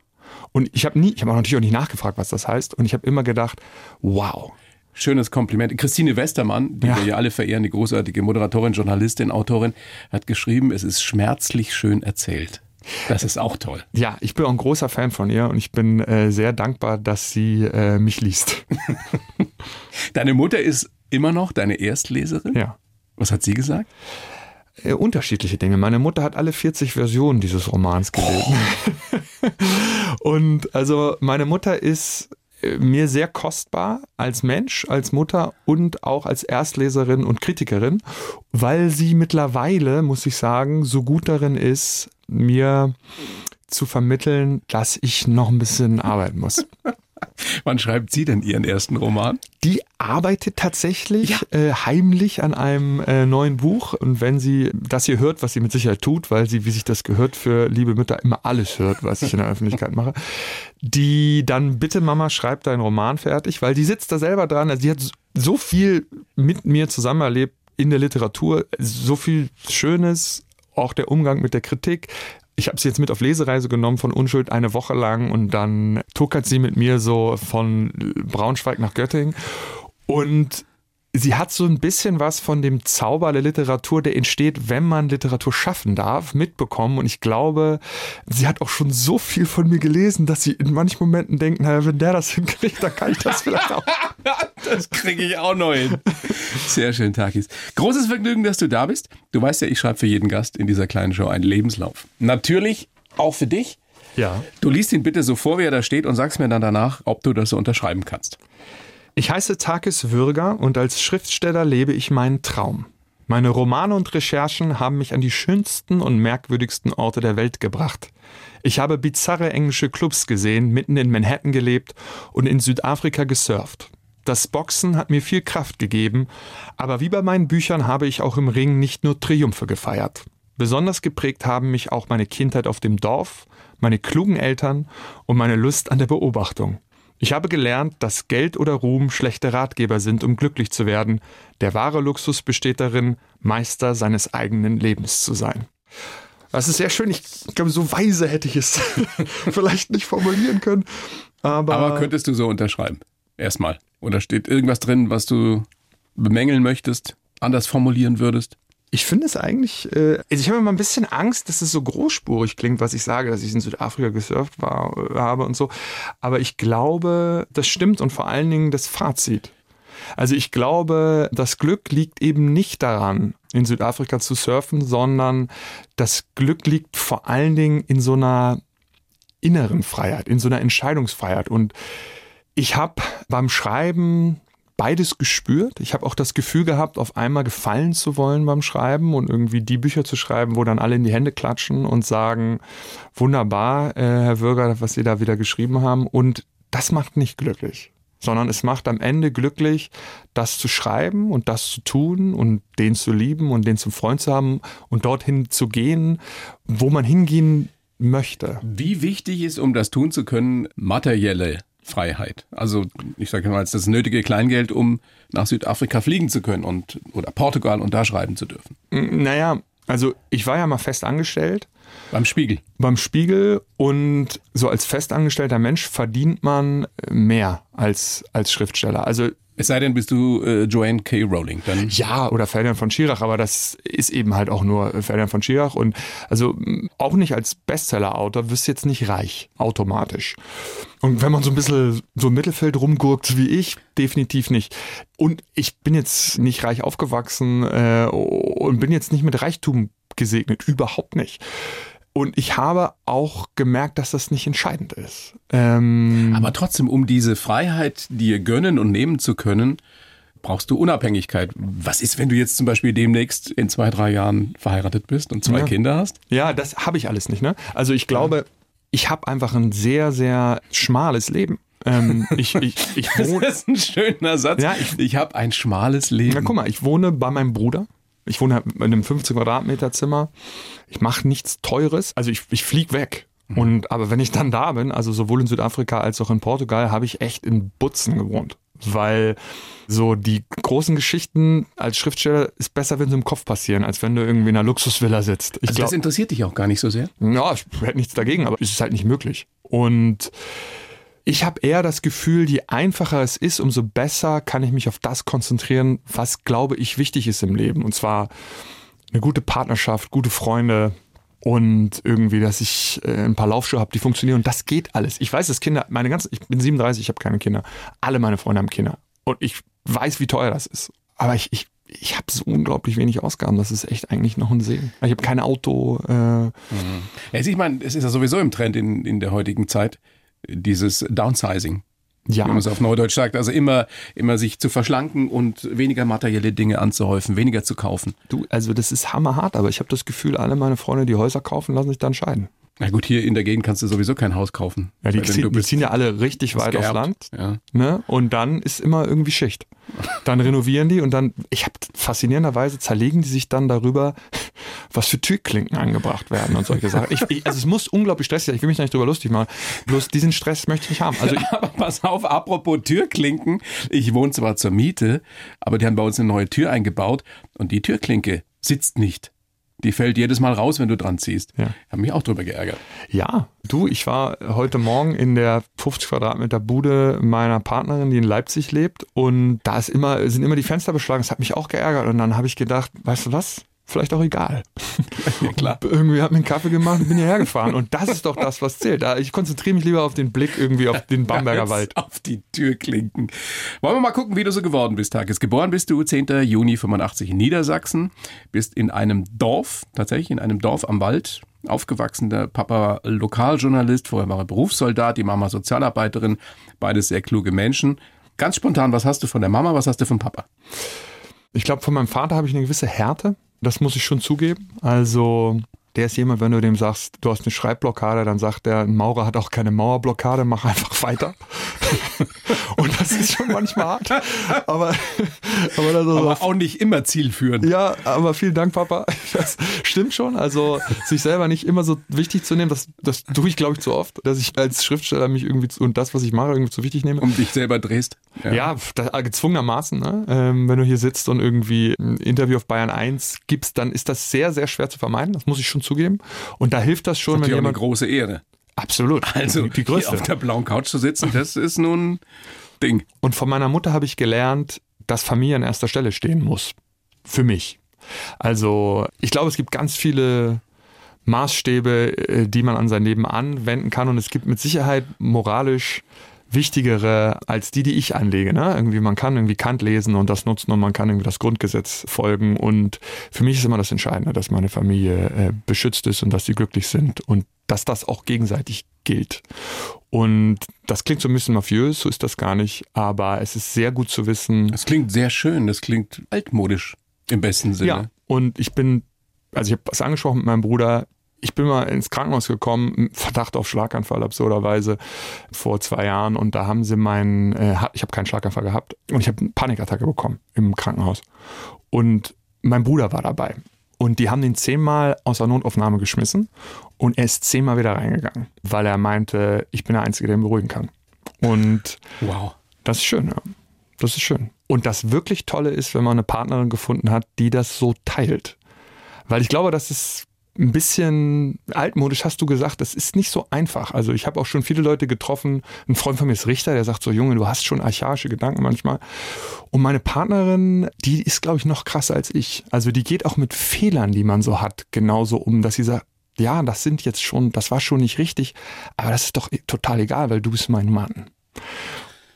Und ich habe nie, ich habe natürlich auch nicht nachgefragt, was das heißt. Und ich habe immer gedacht, wow. Schönes Kompliment. Christine Westermann, die ja. wir ja alle verehren, die großartige Moderatorin, Journalistin, Autorin, hat geschrieben, es ist schmerzlich schön erzählt. Das ist auch toll. Ja, ich bin auch ein großer Fan von ihr und ich bin äh, sehr dankbar, dass sie äh, mich liest. [LAUGHS] Deine Mutter ist immer noch deine Erstleserin? Ja. Was hat sie gesagt? Äh, unterschiedliche Dinge. Meine Mutter hat alle 40 Versionen dieses Romans gelesen. Oh. [LAUGHS] und also meine Mutter ist äh, mir sehr kostbar als Mensch, als Mutter und auch als Erstleserin und Kritikerin, weil sie mittlerweile, muss ich sagen, so gut darin ist, mir zu vermitteln, dass ich noch ein bisschen arbeiten muss. [LAUGHS] [LAUGHS] Wann schreibt sie denn ihren ersten Roman? Die arbeitet tatsächlich ja. äh, heimlich an einem äh, neuen Buch. Und wenn sie das hier hört, was sie mit Sicherheit tut, weil sie, wie sich das gehört, für liebe Mütter immer alles hört, was ich in der [LAUGHS] Öffentlichkeit mache, die dann bitte Mama schreibt deinen Roman fertig, weil die sitzt da selber dran. Also sie hat so viel mit mir zusammen erlebt in der Literatur, so viel Schönes, auch der Umgang mit der Kritik. Ich habe sie jetzt mit auf Lesereise genommen von Unschuld eine Woche lang und dann tuckert sie mit mir so von Braunschweig nach Göttingen. Und sie hat so ein bisschen was von dem Zauber der Literatur, der entsteht, wenn man Literatur schaffen darf, mitbekommen. Und ich glaube, sie hat auch schon so viel von mir gelesen, dass sie in manchen Momenten denkt, naja, wenn der das [LAUGHS] hinkriegt, dann kann ich das vielleicht auch. [LAUGHS] das kriege ich auch noch hin. Sehr schön, Takis. Großes Vergnügen, dass du da bist. Du weißt ja, ich schreibe für jeden Gast in dieser kleinen Show einen Lebenslauf. Natürlich auch für dich. Ja. Du liest ihn bitte so vor, wie er da steht und sagst mir dann danach, ob du das so unterschreiben kannst. Ich heiße Takis Würger und als Schriftsteller lebe ich meinen Traum. Meine Romane und Recherchen haben mich an die schönsten und merkwürdigsten Orte der Welt gebracht. Ich habe bizarre englische Clubs gesehen, mitten in Manhattan gelebt und in Südafrika gesurft. Das Boxen hat mir viel Kraft gegeben, aber wie bei meinen Büchern habe ich auch im Ring nicht nur Triumphe gefeiert. Besonders geprägt haben mich auch meine Kindheit auf dem Dorf, meine klugen Eltern und meine Lust an der Beobachtung. Ich habe gelernt, dass Geld oder Ruhm schlechte Ratgeber sind, um glücklich zu werden. Der wahre Luxus besteht darin, Meister seines eigenen Lebens zu sein. Das ist sehr schön. Ich glaube, so weise hätte ich es [LAUGHS] vielleicht nicht formulieren können. Aber, aber könntest du so unterschreiben? Erstmal. Oder steht irgendwas drin, was du bemängeln möchtest, anders formulieren würdest? Ich finde es eigentlich, äh, also ich habe immer ein bisschen Angst, dass es so großspurig klingt, was ich sage, dass ich in Südafrika gesurft war, äh, habe und so. Aber ich glaube, das stimmt und vor allen Dingen das Fazit. Also ich glaube, das Glück liegt eben nicht daran, in Südafrika zu surfen, sondern das Glück liegt vor allen Dingen in so einer inneren Freiheit, in so einer Entscheidungsfreiheit. Und ich habe beim Schreiben beides gespürt. Ich habe auch das Gefühl gehabt, auf einmal gefallen zu wollen beim Schreiben und irgendwie die Bücher zu schreiben, wo dann alle in die Hände klatschen und sagen, wunderbar, äh, Herr Würger, was Sie da wieder geschrieben haben. Und das macht nicht glücklich, sondern es macht am Ende glücklich, das zu schreiben und das zu tun und den zu lieben und den zum Freund zu haben und dorthin zu gehen, wo man hingehen möchte. Wie wichtig ist, um das tun zu können, materielle Freiheit. Also ich sage mal, das nötige Kleingeld, um nach Südafrika fliegen zu können und oder Portugal und da schreiben zu dürfen. Naja, also ich war ja mal fest angestellt. Beim Spiegel. Beim Spiegel und so als festangestellter Mensch verdient man mehr als, als Schriftsteller. Also Es sei denn, bist du äh, Joanne K. Rowling. Dann Ja, oder Ferdinand von Schirach, aber das ist eben halt auch nur Ferdinand von Schirach. Und also auch nicht als Bestseller-Autor wirst du jetzt nicht reich, automatisch. Und wenn man so ein bisschen so im Mittelfeld rumgurkt wie ich, definitiv nicht. Und ich bin jetzt nicht reich aufgewachsen äh, und bin jetzt nicht mit Reichtum gesegnet, überhaupt nicht. Und ich habe auch gemerkt, dass das nicht entscheidend ist. Ähm, Aber trotzdem, um diese Freiheit dir gönnen und nehmen zu können, brauchst du Unabhängigkeit. Was ist, wenn du jetzt zum Beispiel demnächst in zwei, drei Jahren verheiratet bist und zwei Ja. Kinder hast? Ja, das habe ich alles nicht. Ne? Also ich glaube, ich habe einfach ein sehr, sehr schmales Leben. Ähm, ich, ich, ich [LAUGHS] wohne, ist ein schöner Satz. Ja, ich- ich habe ein schmales Leben. na, guck mal, ich wohne bei meinem Bruder. Ich wohne halt in einem 15 Quadratmeter Zimmer. Ich mache nichts Teures. Also ich, ich flieg weg. Und aber wenn ich dann da bin, also sowohl in Südafrika als auch in Portugal, habe ich echt in Butzen gewohnt. Weil so die großen Geschichten als Schriftsteller ist besser, wenn sie im Kopf passieren, als wenn du irgendwie in einer Luxusvilla sitzt. Ich also glaub- das interessiert dich auch gar nicht so sehr. ja, ich hätte nichts dagegen, aber es ist halt nicht möglich. Und ich habe eher das Gefühl, je einfacher es ist, umso besser kann ich mich auf das konzentrieren, was glaube ich wichtig ist im Leben. Und zwar eine gute Partnerschaft, gute Freunde und irgendwie, dass ich äh, ein paar Laufschuhe habe, die funktionieren. Und das geht alles. Ich weiß, dass Kinder, meine ganzen, ich bin 37, ich habe keine Kinder. Alle meine Freunde haben Kinder. Und ich weiß, wie teuer das ist. Aber ich, ich, ich habe so unglaublich wenig Ausgaben. Das ist echt eigentlich noch ein Segen. Ich habe kein Auto. Äh, Also ich meine, es ist ja sowieso im Trend in, in der heutigen Zeit, dieses Downsizing. ja, Wie man es auf Neudeutsch sagt. Also immer, immer sich zu verschlanken und weniger materielle Dinge anzuhäufen, weniger zu kaufen. Du, also das ist hammerhart, aber ich habe das Gefühl, alle meine Freunde, die Häuser kaufen, lassen sich dann scheiden. Na gut, hier in der Gegend kannst du sowieso kein Haus kaufen. Ja, die, ziehen, die ziehen ja alle richtig weit aufs geerbt. Land. Ja. Ne? Und dann ist immer irgendwie Schicht. Dann renovieren die und dann, ich habe faszinierenderweise zerlegen die sich dann darüber, was für Türklinken angebracht werden und solche Sachen. Ich, ich, also es muss unglaublich stressig sein. Ich will mich da nicht drüber lustig machen. Bloß diesen Stress möchte ich nicht haben. Also [LAUGHS] ich, Aber pass auf, apropos Türklinken. Ich wohne zwar zur Miete, aber die haben bei uns eine neue Tür eingebaut und die Türklinke sitzt nicht. Die fällt jedes Mal raus, wenn du dran ziehst. Ja. Hab mich auch drüber geärgert. Ja, du, ich war heute Morgen in der 50 Quadratmeter Bude meiner Partnerin, die in Leipzig lebt und da ist immer, sind immer die Fenster beschlagen. Das hat mich auch geärgert und dann habe ich gedacht, weißt du was? Vielleicht auch egal. [LAUGHS] Ja, klar. [LAUGHS] Irgendwie hat mir einen Kaffee gemacht und bin hierher gefahren. Und das ist doch das, was zählt. Ich konzentriere mich lieber auf den Blick irgendwie auf den [LAUGHS] Bamberger Wald. Auf die Türklinken. Wollen wir mal gucken, wie du so geworden bist, Tages. Geboren bist du 10. Juni 85 in Niedersachsen. Bist in einem Dorf, tatsächlich in einem Dorf am Wald. Aufgewachsen, der Papa Lokaljournalist, vorher war er Berufssoldat, die Mama Sozialarbeiterin, beides sehr kluge Menschen. Ganz spontan, was hast du von der Mama, was hast du vom Papa? Ich glaube, von meinem Vater habe ich eine gewisse Härte. Das muss ich schon zugeben. Also, der ist jemand, wenn du dem sagst, du hast eine Schreibblockade, dann sagt er, ein Maurer hat auch keine Mauerblockade, mach einfach weiter. [LAUGHS] Und das ist schon manchmal hart. Aber, aber Aber auch nicht immer zielführend. Ja, aber vielen Dank, Papa. Das stimmt schon. Also sich selber nicht immer so wichtig zu nehmen, das, das tue ich, glaube ich, zu oft, dass ich als Schriftsteller mich irgendwie zu, und das, was ich mache, irgendwie zu wichtig nehme. Um dich selber drehst. Ja, das, gezwungenermaßen. Ne? Ähm, wenn du hier sitzt und irgendwie ein Interview auf Bayern 1 gibst, dann ist das sehr, sehr schwer zu vermeiden. Das muss ich schon zugeben. Und da hilft das schon, wenn Natürlich auch eine jemand... große Ehre. Absolut. Also die, größte. auf der blauen Couch zu sitzen, das ist nun Ding. Und von meiner Mutter habe ich gelernt, dass Familie an erster Stelle stehen muss. Für mich. Also ich glaube, es gibt ganz viele Maßstäbe, äh, die man an sein Leben anwenden kann. Und es gibt mit Sicherheit moralisch wichtigere als die, die ich anlege. Ne? Irgendwie man kann irgendwie Kant lesen und das nutzen und man kann irgendwie das Grundgesetz folgen. Und für mich ist immer das Entscheidende, dass meine Familie äh, beschützt ist und dass sie glücklich sind und dass das auch gegenseitig gilt. Und das klingt so ein bisschen mafiös, so ist das gar nicht, aber es ist sehr gut zu wissen. Das klingt sehr schön, das klingt altmodisch im besten Sinne. Ja, und ich bin, also ich habe es angesprochen mit meinem Bruder, ich bin mal ins Krankenhaus gekommen, Verdacht auf Schlaganfall absurderweise vor zwei Jahren und da haben sie meinen, äh, ich habe keinen Schlaganfall gehabt und ich habe eine Panikattacke bekommen im Krankenhaus und mein Bruder war dabei und die haben den zehnmal aus der Notaufnahme geschmissen und er ist zehnmal wieder reingegangen, weil er meinte, ich bin der Einzige, der ihn beruhigen kann. Und Wow. das ist schön, ja. Das ist schön. Und das wirklich Tolle ist, wenn man eine Partnerin gefunden hat, die das so teilt. Weil ich glaube, das ist ein bisschen altmodisch hast du gesagt, das ist nicht so einfach. Also ich habe auch schon viele Leute getroffen. Ein Freund von mir ist Richter, der sagt so, Junge, du hast schon archaische Gedanken manchmal. Und meine Partnerin, die ist, glaube ich, noch krasser als ich. Also die geht auch mit Fehlern, die man so hat, genauso um, dass sie sagt, ja, das sind jetzt schon, das war schon nicht richtig, aber das ist doch total egal, weil du bist mein Mann.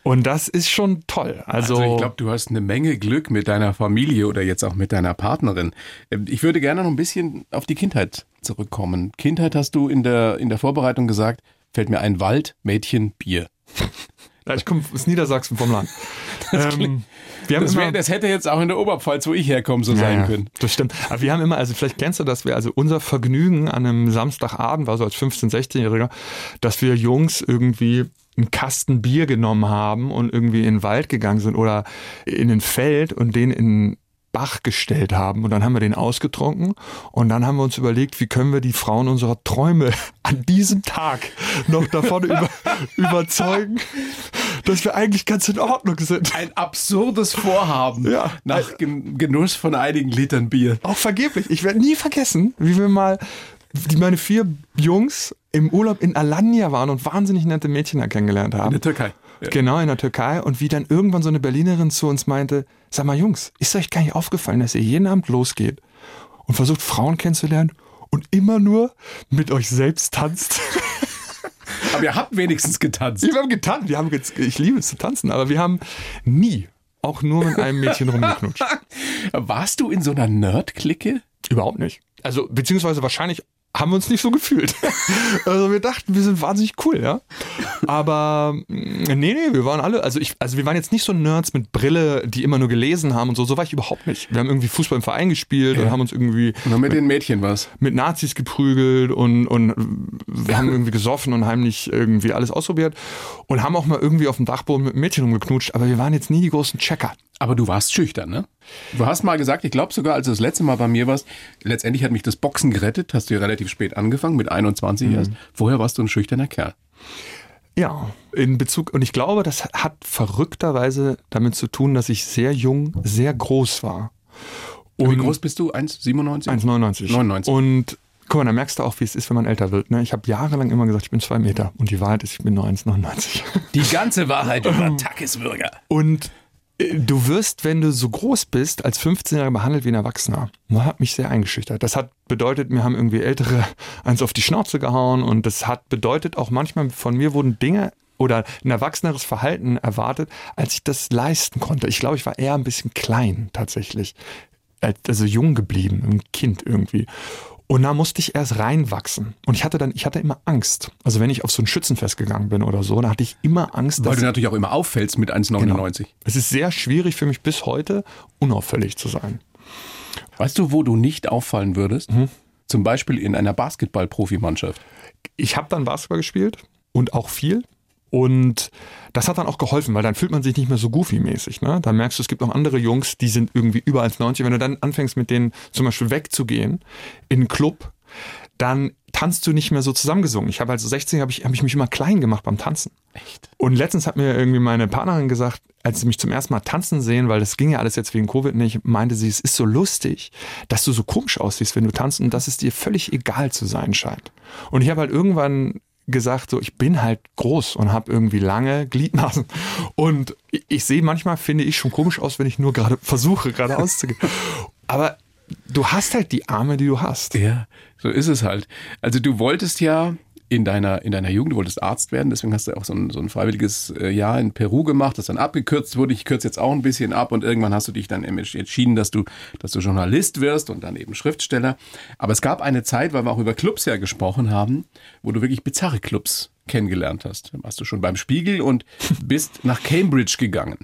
Und das ist schon toll. Also, also ich glaube, du hast eine Menge Glück mit deiner Familie oder jetzt auch mit deiner Partnerin. Ähm, ich würde gerne noch ein bisschen auf die Kindheit zurückkommen. Kindheit hast du in der, in der Vorbereitung gesagt, fällt mir ein Wald, Mädchen, Bier. [LAUGHS] Ich komme aus Niedersachsen vom Land. [LAUGHS] Das, ähm, das, wär, das, hätte jetzt auch in der Oberpfalz, wo ich herkomme, so ja, sein können. Das stimmt. Aber wir haben immer, also vielleicht kennst du das, wir, also unser Vergnügen an einem Samstagabend war so als 15-, 16-Jähriger, dass wir Jungs irgendwie einen Kasten Bier genommen haben und irgendwie in den Wald gegangen sind oder in ein Feld und den in Bach gestellt haben und dann haben wir den ausgetrunken und dann haben wir uns überlegt, wie können wir die Frauen unserer Träume [LAUGHS] an diesem Tag noch davon [LAUGHS] über, überzeugen, dass wir eigentlich ganz in Ordnung sind. Ein absurdes Vorhaben ja. nach Genuss von einigen Litern Bier. Auch vergeblich. Ich werde nie vergessen, wie wir mal meine vier Jungs im Urlaub in Alanya waren und wahnsinnig nette Mädchen kennengelernt haben. In der Türkei. Ja. Genau, in der Türkei. Und wie dann irgendwann so eine Berlinerin zu uns meinte, sag mal Jungs, ist euch gar nicht aufgefallen, dass ihr jeden Abend losgeht und versucht Frauen kennenzulernen und immer nur mit euch selbst tanzt? [LAUGHS] Aber ihr habt wenigstens getanzt. Wir haben getanzt. Wir haben ich liebe es zu tanzen, aber wir haben nie auch nur mit einem Mädchen rumgeknutscht. [LAUGHS] Warst du in so einer Nerd-Clique? Überhaupt nicht. Also, beziehungsweise wahrscheinlich haben wir uns nicht so gefühlt. [LAUGHS] also wir dachten, wir sind wahnsinnig cool, ja. Aber mm, nee, nee, wir waren alle, also ich, also wir waren jetzt nicht so Nerds mit Brille, die immer nur gelesen haben und so, so war ich überhaupt nicht. Wir haben irgendwie Fußball im Verein gespielt ja. und haben uns irgendwie Nur mit, mit den Mädchen was. Mit Nazis geprügelt und, und wir haben irgendwie gesoffen und heimlich irgendwie alles ausprobiert und haben auch mal irgendwie auf dem Dachboden mit Mädchen rumgeknutscht, aber wir waren jetzt nie die großen Checker. Aber du warst schüchtern, ne? Du hast mal gesagt, ich glaube sogar, als du das letzte Mal bei mir warst, letztendlich hat mich das Boxen gerettet, hast du ja relativ spät angefangen, mit 21 mhm. erst. Vorher warst du ein schüchterner Kerl. Ja, in Bezug, und ich glaube, das hat verrückterweise damit zu tun, dass ich sehr jung, sehr groß war. Und wie groß bist du? 1,97? 1,99. 99. Und guck mal, da merkst du auch, wie es ist, wenn man älter wird. Ne? Ich habe jahrelang immer gesagt, ich bin zwei Meter. Und die Wahrheit ist, ich bin nur 1,99. Die ganze Wahrheit über [LAUGHS] Tackesbürger. Und Du wirst, wenn du so groß bist, als 15-Jähriger behandelt wie ein Erwachsener. Das hat mich sehr eingeschüchtert. Das hat bedeutet, mir haben irgendwie Ältere [LAUGHS] eins auf die Schnauze gehauen und das hat bedeutet auch manchmal, von mir wurden Dinge oder ein erwachseneres Verhalten erwartet, als ich das leisten konnte. Ich glaube, ich war eher ein bisschen klein tatsächlich. Also jung geblieben, ein Kind irgendwie. Und da musste ich erst reinwachsen. Und ich hatte dann, ich hatte immer Angst. Also wenn ich auf so ein Schützenfest gegangen bin oder so, da hatte ich immer Angst. Weil du natürlich auch immer auffällst mit 1,99. Genau. Es ist sehr schwierig für mich bis heute, unauffällig zu sein. Weißt du, wo du nicht auffallen würdest? Mhm. Zum Beispiel in einer Basketball-Profimannschaft. Ich habe dann Basketball gespielt und auch viel. Und das hat dann auch geholfen, weil dann fühlt man sich nicht mehr so goofy-mäßig. Ne? Dann merkst du, es gibt noch andere Jungs, die sind irgendwie über 1,90. Wenn du dann anfängst, mit denen zum Beispiel wegzugehen in einen Club, dann tanzt du nicht mehr so zusammengesungen. Ich habe also 16 habe ich, hab ich mich immer klein gemacht beim Tanzen. Echt? Und letztens hat mir irgendwie meine Partnerin gesagt, als sie mich zum ersten Mal tanzen sehen, weil das ging ja alles jetzt wegen Covid nicht, meinte sie, es ist so lustig, dass du so komisch aussiehst, wenn du tanzt und dass es dir völlig egal zu sein scheint. Und ich habe halt irgendwann gesagt, so ich bin halt groß und habe irgendwie lange Gliedmaßen und ich, ich sehe manchmal finde ich schon komisch aus, wenn ich nur gerade versuche gerade auszugehen. Aber du hast halt die Arme, die du hast. Ja, so ist es halt. Also du wolltest ja in deiner, in deiner Jugend, du wolltest Arzt werden, deswegen hast du auch so ein, so ein freiwilliges äh, Jahr in Peru gemacht, das dann abgekürzt wurde. Ich kürze jetzt auch ein bisschen ab und irgendwann hast du dich dann entschieden, dass du, dass du Journalist wirst und dann eben Schriftsteller. Aber es gab eine Zeit, weil wir auch über Clubs ja gesprochen haben, wo du wirklich bizarre Clubs kennengelernt hast. Da warst du schon beim Spiegel und bist nach Cambridge gegangen,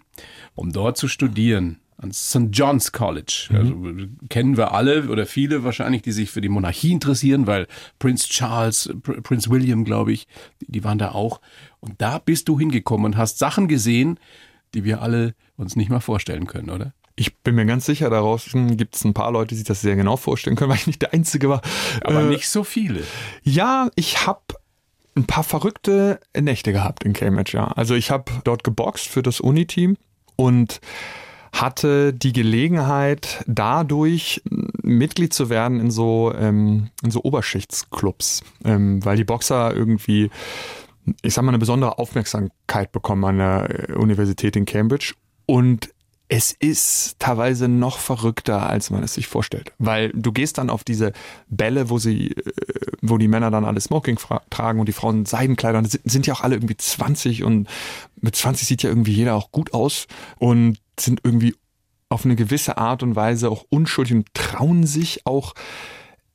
um dort zu studieren an St. John's College. Mhm. Also kennen wir alle oder viele wahrscheinlich, die sich für die Monarchie interessieren, weil Prince Charles, Pr Prince William, glaube ich, die, die waren da auch. Und da bist du hingekommen und hast Sachen gesehen, die wir alle uns nicht mal vorstellen können, oder? Ich bin mir ganz sicher, daraus gibt es ein paar Leute, die sich das sehr genau vorstellen können, [LAUGHS] weil ich nicht der Einzige war. Aber äh, nicht so viele. Ja, ich habe ein paar verrückte Nächte gehabt in Cambridge, ja. Also ich habe dort geboxt für das Uni-Team und hatte die Gelegenheit, dadurch Mitglied zu werden in so, ähm, in so Oberschichtsclubs, ähm, weil die Boxer irgendwie, ich sag mal, eine besondere Aufmerksamkeit bekommen an der Universität in Cambridge. Und es ist teilweise noch verrückter, als man es sich vorstellt. Weil du gehst dann auf diese Bälle, wo sie, äh, wo die Männer dann alle Smoking tragen und die Frauen Seidenkleider. Sind, sind ja auch alle irgendwie 20 und mit 20 sieht ja irgendwie jeder auch gut aus und sind irgendwie auf eine gewisse Art und Weise auch unschuldig und trauen sich auch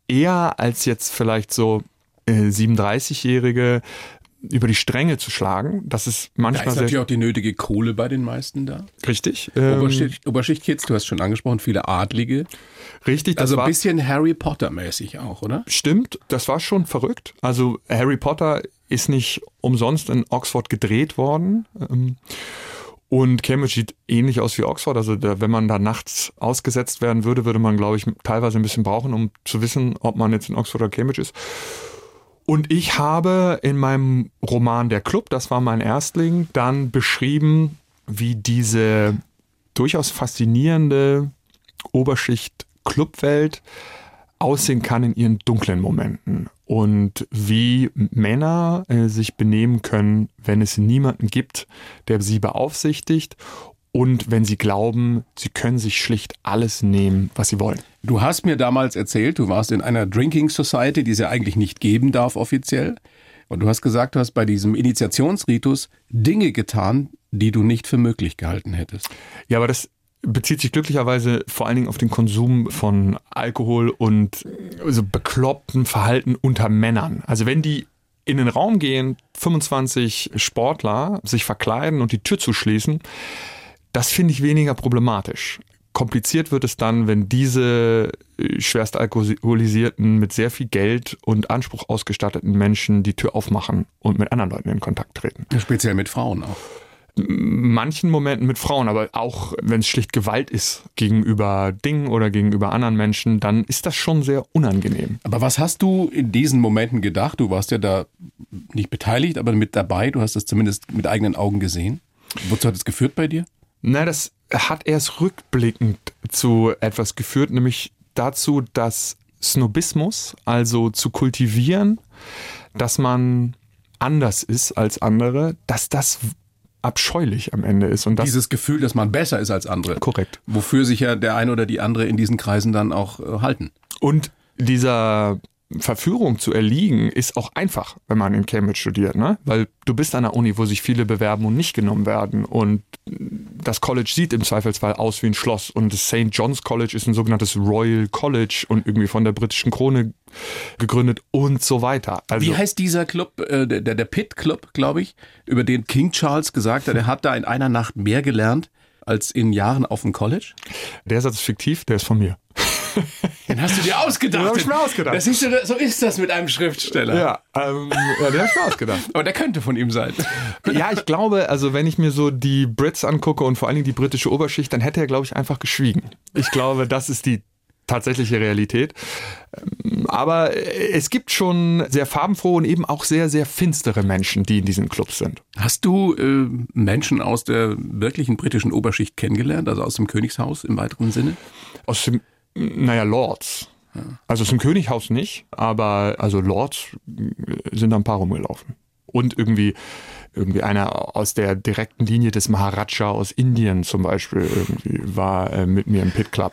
eher als jetzt vielleicht so äh, 37-Jährige über die Stränge zu schlagen. Das ist manchmal. Da ist natürlich auch die nötige Kohle bei den meisten da. Richtig. Ähm, Oberschicht, Oberschichtkids, du hast schon angesprochen, viele Adlige. Richtig. also ein bisschen Harry Potter mäßig auch, oder? Stimmt, das war schon verrückt. Also Harry Potter ist nicht umsonst in Oxford gedreht worden. Ähm, und Cambridge sieht ähnlich aus wie Oxford. Also da, wenn man da nachts ausgesetzt werden würde, würde man, glaube ich, teilweise ein bisschen brauchen, um zu wissen, ob man jetzt in Oxford oder Cambridge ist. Und ich habe in meinem Roman Der Club, das war mein Erstling, dann beschrieben, wie diese durchaus faszinierende Oberschicht Clubwelt aussehen kann in ihren dunklen Momenten. Und wie Männer äh, sich benehmen können, wenn es niemanden gibt, der sie beaufsichtigt und wenn sie glauben, sie können sich schlicht alles nehmen, was sie wollen. Du hast mir damals erzählt, du warst in einer Drinking Society, die es ja eigentlich nicht geben darf offiziell. Und du hast gesagt, du hast bei diesem Initiationsritus Dinge getan, die du nicht für möglich gehalten hättest. Ja, aber das bezieht sich glücklicherweise vor allen Dingen auf den Konsum von Alkohol und so bekloppten Verhalten unter Männern. Also wenn die in den Raum gehen, 25 Sportler sich verkleiden und die Tür zuschließen, das finde ich weniger problematisch. Kompliziert wird es dann, wenn diese äh, schwerst alkoholisierten, mit sehr viel Geld und Anspruch ausgestatteten Menschen die Tür aufmachen und mit anderen Leuten in Kontakt treten. speziell mit Frauen auch manchen Momenten mit Frauen, aber auch wenn es schlicht Gewalt ist gegenüber Dingen oder gegenüber anderen Menschen, dann ist das schon sehr unangenehm. Aber was hast du in diesen Momenten gedacht? Du warst ja da nicht beteiligt, aber mit dabei. Du hast es zumindest mit eigenen Augen gesehen. Wozu hat es geführt bei dir? Na, das hat erst rückblickend zu etwas geführt, nämlich dazu, dass Snobismus, also zu kultivieren, dass man anders ist als andere, dass das abscheulich am Ende ist. Und Dieses Gefühl, dass man besser ist als andere. Korrekt. Wofür sich ja der eine oder die andere in diesen Kreisen dann auch äh, halten. Und dieser Verführung zu erliegen, ist auch einfach, wenn man in Cambridge studiert, ne? Weil du bist an einer Uni, wo sich viele bewerben und nicht genommen werden. Und das College sieht im Zweifelsfall aus wie ein Schloss. Und das St. John's College ist ein sogenanntes Royal College und irgendwie von der britischen Krone gegründet und so weiter. Also wie heißt dieser Club, äh, der, der Pitt Club, glaube ich, über den King Charles gesagt hat, er hat da in einer Nacht mehr gelernt als in Jahren auf dem College? Der Satz ist fiktiv, der ist von mir. Den hast du dir ausgedacht. Den hab ich mir ausgedacht. Das ist, so ist das mit einem Schriftsteller. Ja, ähm, ja den hab ich mir ausgedacht. Aber der könnte von ihm sein. Ja, ich glaube, also wenn ich mir so die Brits angucke und vor allen Dingen die britische Oberschicht, dann hätte er, glaube ich, einfach geschwiegen. Ich glaube, das ist die tatsächliche Realität. Ähm, aber es gibt schon sehr farbenfrohe und eben auch sehr, sehr finstere Menschen, die in diesen Clubs sind. Hast du äh, Menschen aus der wirklichen britischen Oberschicht kennengelernt, also aus dem Königshaus im weiteren Sinne? Aus dem naja, Lords. Also es ist ein Könighaus nicht, aber also Lords sind da ein paar rumgelaufen. Und irgendwie, irgendwie einer aus der direkten Linie des Maharaja aus Indien zum Beispiel irgendwie war äh, mit mir im Pit Club.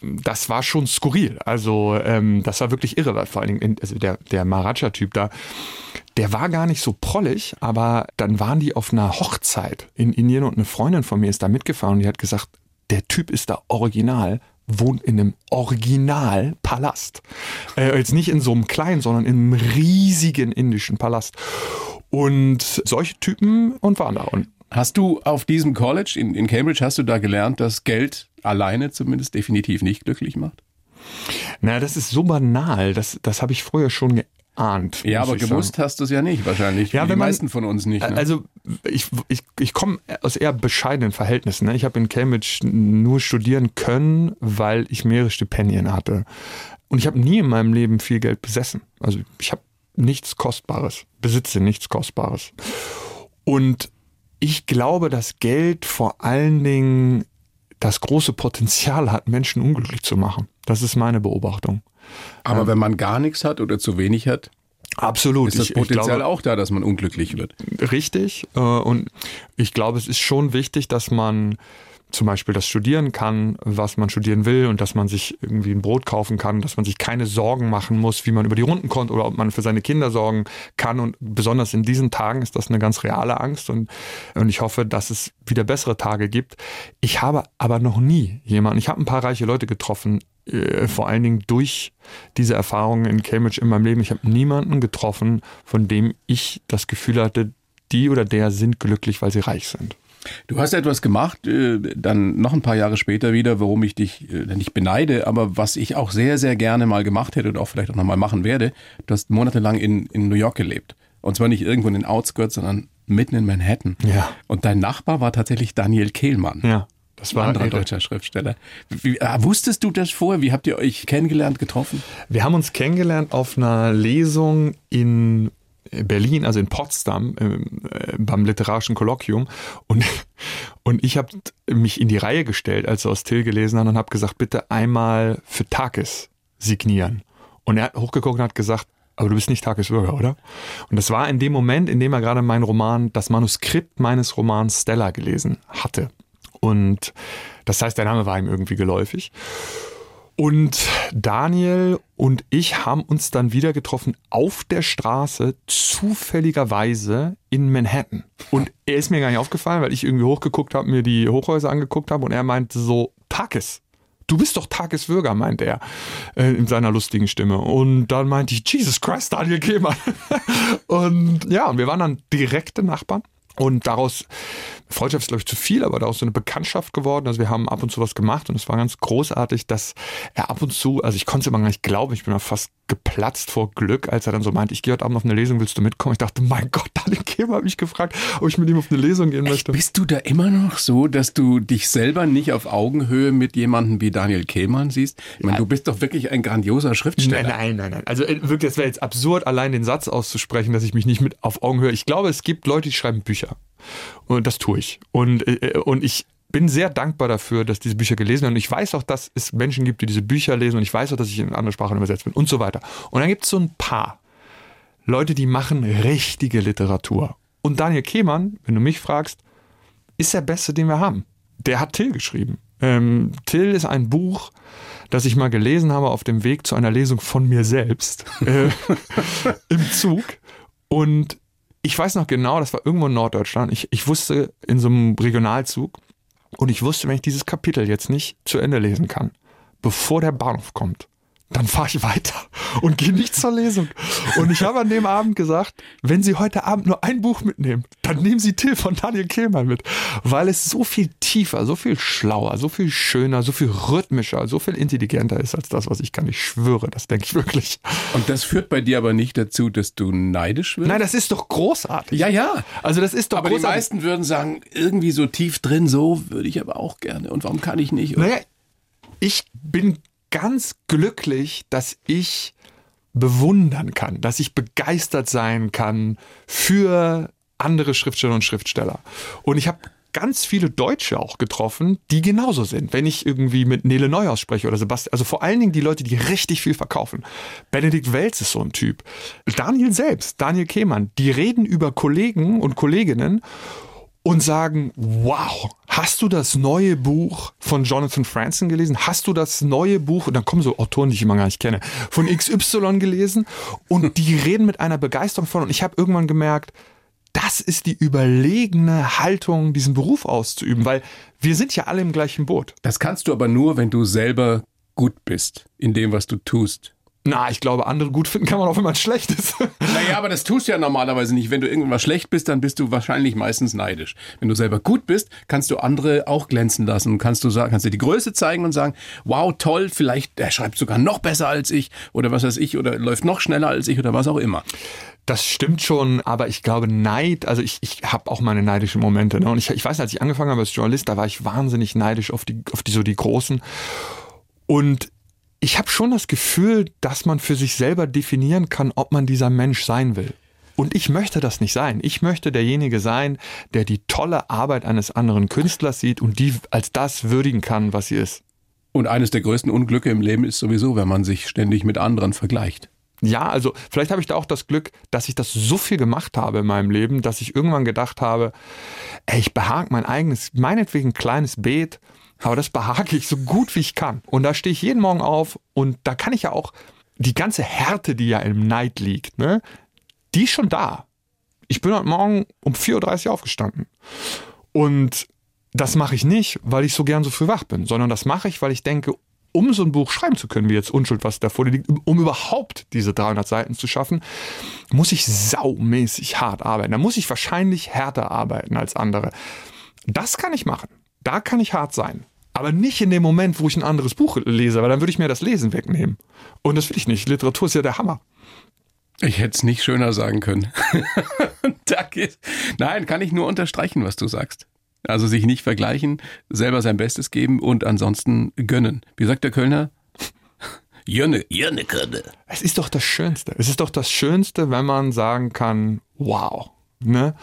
Das war schon skurril. Also ähm, das war wirklich irre, weil vor allen Dingen also der, der Maharaja-Typ da, der war gar nicht so prollig, aber dann waren die auf einer Hochzeit in Indien und eine Freundin von mir ist da mitgefahren und die hat gesagt, der Typ ist da original wohnt in einem Originalpalast. Äh, jetzt nicht in so einem kleinen, sondern in einem riesigen indischen Palast. Und solche Typen und waren da. Und Hast du auf diesem College in, in Cambridge, hast du da gelernt, dass Geld alleine zumindest definitiv nicht glücklich macht? Na, das ist so banal. Das, das habe ich früher schon ahnt. Ja, aber gewusst sagen. hast du es ja nicht wahrscheinlich. Ja, die man, meisten von uns nicht. Ne? Also ich, ich, ich komme aus eher bescheidenen Verhältnissen. Ne? Ich habe in Cambridge nur studieren können, weil ich mehrere Stipendien hatte. Und ich habe nie in meinem Leben viel Geld besessen. Also ich habe nichts Kostbares, besitze nichts Kostbares. Und ich glaube, dass Geld vor allen Dingen das große Potenzial hat, Menschen unglücklich zu machen. Das ist meine Beobachtung. Aber ähm, wenn man gar nichts hat oder zu wenig hat, Absolut. Ist das Potenzial ich glaube, auch da, dass man unglücklich wird? Richtig. Äh, und ich glaube, es ist schon wichtig, dass man zum Beispiel das studieren kann, was man studieren will und dass man sich irgendwie ein Brot kaufen kann, dass man sich keine Sorgen machen muss, wie man über die Runden kommt oder ob man für seine Kinder sorgen kann. Und besonders in diesen Tagen ist das eine ganz reale Angst und, und ich hoffe, dass es wieder bessere Tage gibt. Ich habe aber noch nie jemanden, ich habe ein paar reiche Leute getroffen, äh, vor allen Dingen durch diese Erfahrungen in Cambridge in meinem Leben. Ich habe niemanden getroffen, von dem ich das Gefühl hatte, die oder der sind glücklich, weil sie reich sind. Du hast etwas gemacht, äh, dann noch ein paar Jahre später wieder, warum ich dich äh, nicht beneide, aber was ich auch sehr, sehr gerne mal gemacht hätte und auch vielleicht auch nochmal machen werde. Du hast monatelang in, in New York gelebt. Und zwar nicht irgendwo in den Outskirts, sondern mitten in Manhattan. Ja. Und dein Nachbar war tatsächlich Daniel Kehlmann. Ja. Das war ein anderer deutscher Schriftsteller. Wie, äh, wusstest du das vorher? Wie habt ihr euch kennengelernt, getroffen? Wir haben uns kennengelernt auf einer Lesung in Berlin, also in Potsdam, äh, beim literarischen Kolloquium. Und, und ich habe mich in die Reihe gestellt, als er aus Till gelesen hat, und habe gesagt, bitte einmal für Takis signieren. Und er hat hochgeguckt und hat gesagt, aber du bist nicht Tagesbürger, oder? Und das war in dem Moment, in dem er gerade meinen Roman, das Manuskript meines Romans Stella gelesen hatte. Und das heißt, der Name war ihm irgendwie geläufig. Und Daniel und ich haben uns dann wieder getroffen auf der Straße, zufälligerweise in Manhattan. Und er ist mir gar nicht aufgefallen, weil ich irgendwie hochgeguckt habe, mir die Hochhäuser angeguckt habe und er meinte so, Takis. Du bist doch Tagesbürger, meint er äh, in seiner lustigen Stimme. Und dann meinte ich, Jesus Christ, Daniel Kehmann. [LAUGHS] und ja, wir waren dann direkte Nachbarn. Und daraus, Freundschaft ist glaube ich zu viel, aber daraus so eine Bekanntschaft geworden. Also wir haben ab und zu was gemacht und es war ganz großartig, dass er ab und zu, also ich konnte es immer gar nicht glauben, ich bin mal fast geplatzt vor Glück, als er dann so meinte, ich gehe heute Abend auf eine Lesung, willst du mitkommen? Ich dachte, mein Gott, Daniel Keber hat mich gefragt, ob ich mit ihm auf eine Lesung gehen Echt, möchte. Bist du da immer noch so, dass du dich selber nicht auf Augenhöhe mit jemandem wie Daniel Kehlmann siehst? Ich meine, ja. du bist doch wirklich ein grandioser Schriftsteller. Nein, nein, nein, nein. Also äh, wirklich, es wäre jetzt absurd, allein den Satz auszusprechen, dass ich mich nicht mit auf Augenhöhe. Ich glaube, es gibt Leute, die schreiben Bücher. Und das tue ich. Und, äh, und ich bin sehr dankbar dafür, dass diese Bücher gelesen werden. Und ich weiß auch, dass es Menschen gibt, die diese Bücher lesen. Und ich weiß auch, dass ich in andere Sprachen übersetzt bin und so weiter. Und dann gibt es so ein paar Leute, die machen richtige Literatur. Und Daniel Kehmann, wenn du mich fragst, ist der Beste, den wir haben. Der hat Till geschrieben. Ähm, Till ist ein Buch, das ich mal gelesen habe auf dem Weg zu einer Lesung von mir selbst [LAUGHS] äh, im Zug. Und ich weiß noch genau, das war irgendwo in Norddeutschland. Ich, ich wusste in so einem Regionalzug, und ich wusste, wenn ich dieses Kapitel jetzt nicht zu Ende lesen kann, bevor der Bahnhof kommt, dann fahre ich weiter und gehe nicht zur Lesung. Und ich habe an dem Abend gesagt, wenn Sie heute Abend nur ein Buch mitnehmen, dann nehmen Sie Till von Daniel Kehlmann mit, weil es so viel tiefer, so viel schlauer, so viel schöner, so viel rhythmischer, so viel intelligenter ist als das, was ich kann. Ich schwöre, das denke ich wirklich. Und das führt bei dir aber nicht dazu, dass du neidisch wirst? Nein, das ist doch großartig. Ja, ja. Also das ist doch aber großartig. die meisten würden sagen, irgendwie so tief drin, so würde ich aber auch gerne. Und warum kann ich nicht? Naja, ich bin ganz glücklich, dass ich bewundern kann, dass ich begeistert sein kann für andere Schriftsteller und Schriftsteller. Und ich habe ganz viele Deutsche auch getroffen, die genauso sind. Wenn ich irgendwie mit Nele Neuhaus spreche oder Sebastian, also vor allen Dingen die Leute, die richtig viel verkaufen. Benedikt Welz ist so ein Typ. Daniel selbst, Daniel Kehmann, die reden über Kollegen und Kolleginnen und sagen, wow, hast du das neue Buch von Jonathan Franzen gelesen? Hast du das neue Buch, und dann kommen so Autoren, die ich immer gar nicht kenne, von XY gelesen? Und [LAUGHS] die reden mit einer Begeisterung von. Und ich habe irgendwann gemerkt, das ist die überlegene Haltung, diesen Beruf auszuüben, weil wir sind ja alle im gleichen Boot. Das kannst du aber nur, wenn du selber gut bist in dem, was du tust. Na, ich glaube, andere gut finden kann man auch, wenn man schlecht ist. [LAUGHS] Naja, aber das tust du ja normalerweise nicht. Wenn du irgendwas schlecht bist, dann bist du wahrscheinlich meistens neidisch. Wenn du selber gut bist, kannst du andere auch glänzen lassen. Kannst du sagen, kannst dir die Größe zeigen und sagen, wow, toll, vielleicht, der schreibt sogar noch besser als ich oder was weiß ich oder läuft noch schneller als ich oder was auch immer. Das stimmt schon, aber ich glaube, Neid, also ich, ich habe auch meine neidischen Momente. Ne? Und ich, ich weiß, als ich angefangen habe als Journalist, da war ich wahnsinnig neidisch auf die, auf die so die Großen. Und ich habe schon das Gefühl, dass man für sich selber definieren kann, ob man dieser Mensch sein will. Und ich möchte das nicht sein. Ich möchte derjenige sein, der die tolle Arbeit eines anderen Künstlers sieht und die als das würdigen kann, was sie ist. Und eines der größten Unglücke im Leben ist sowieso, wenn man sich ständig mit anderen vergleicht. Ja, also vielleicht habe ich da auch das Glück, dass ich das so viel gemacht habe in meinem Leben, dass ich irgendwann gedacht habe, ey, ich behag mein eigenes, meinetwegen kleines Beet, aber das behage ich so gut wie ich kann. Und da stehe ich jeden Morgen auf und da kann ich ja auch die ganze Härte, die ja im Neid liegt, ne, die ist schon da. Ich bin heute Morgen um 4.30 Uhr aufgestanden. Und das mache ich nicht, weil ich so gern so früh wach bin, sondern das mache ich, weil ich denke, um so ein Buch schreiben zu können, wie jetzt Unschuld, was da vor dir liegt, um überhaupt diese 300 Seiten zu schaffen, muss ich saumäßig hart arbeiten. Da muss ich wahrscheinlich härter arbeiten als andere. Das kann ich machen. Da kann ich hart sein. Aber nicht in dem Moment, wo ich ein anderes Buch lese, weil dann würde ich mir das Lesen wegnehmen. Und das will ich nicht. Literatur ist ja der Hammer. Ich hätte es nicht schöner sagen können. [LAUGHS] Nein, kann ich nur unterstreichen, was du sagst. Also sich nicht vergleichen, selber sein Bestes geben und ansonsten gönnen. Wie sagt der Kölner? [LAUGHS] Jönne, Jönne könne. Es ist doch das Schönste. Es ist doch das Schönste, wenn man sagen kann, wow. Ne?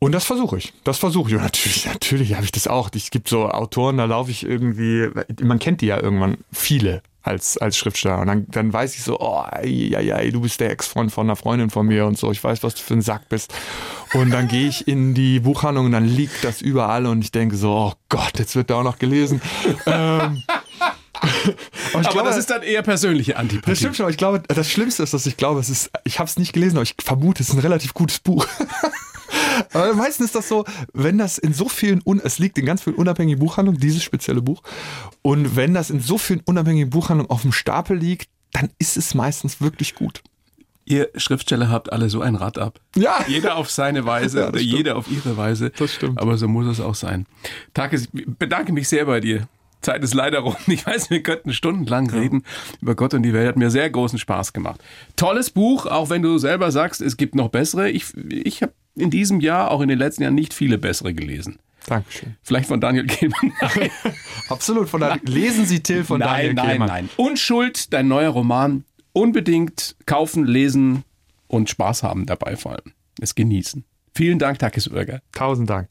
Und das versuche ich. Das versuche ich. Und natürlich, [LAUGHS] natürlich habe ich das auch. Es gibt so Autoren, da laufe ich irgendwie, man kennt die ja irgendwann, viele als, als Schriftsteller. Und dann, dann weiß ich so, oh, ja, ja, du bist der Ex-Freund von einer Freundin von mir und so. Ich weiß, was du für ein Sack bist. Und dann gehe ich in die Buchhandlung und dann liegt das überall und ich denke so, oh Gott, jetzt wird da auch noch gelesen. [LAUGHS] ähm, [LAUGHS] aber, aber glaube, das ist dann eher persönliche Antipathie. Das stimmt schon, aber ich glaube, das Schlimmste ist, dass ich glaube, es ist, ich habe es nicht gelesen, aber ich vermute, es ist ein relativ gutes Buch. Aber meistens ist das so, wenn das in so vielen, es liegt in ganz vielen unabhängigen Buchhandlungen, dieses spezielle Buch, und wenn das in so vielen unabhängigen Buchhandlungen auf dem Stapel liegt, dann ist es meistens wirklich gut. Ihr Schriftsteller habt alle so ein Rad ab. Ja. Jeder auf seine Weise ja, oder jeder auf ihre Weise. Das stimmt. Aber so muss es auch sein. Takis, ich bedanke mich sehr bei dir. Zeit ist leider rum. Ich weiß, wir könnten stundenlang reden über Gott und die Welt. Hat mir sehr großen Spaß gemacht. Tolles Buch, auch wenn du selber sagst, es gibt noch bessere. Ich, ich habe in diesem Jahr, auch in den letzten Jahren, nicht viele bessere gelesen. Dankeschön. Vielleicht von Daniel Kehlmann. [LAUGHS] Absolut. Von Daniel. Lesen Sie Till von nein, Daniel nein, Kehlmann. Nein, nein, Unschuld, dein neuer Roman. Unbedingt kaufen, lesen und Spaß haben dabei vor allem. Es genießen. Vielen Dank, Takis Urger. Tausend Dank.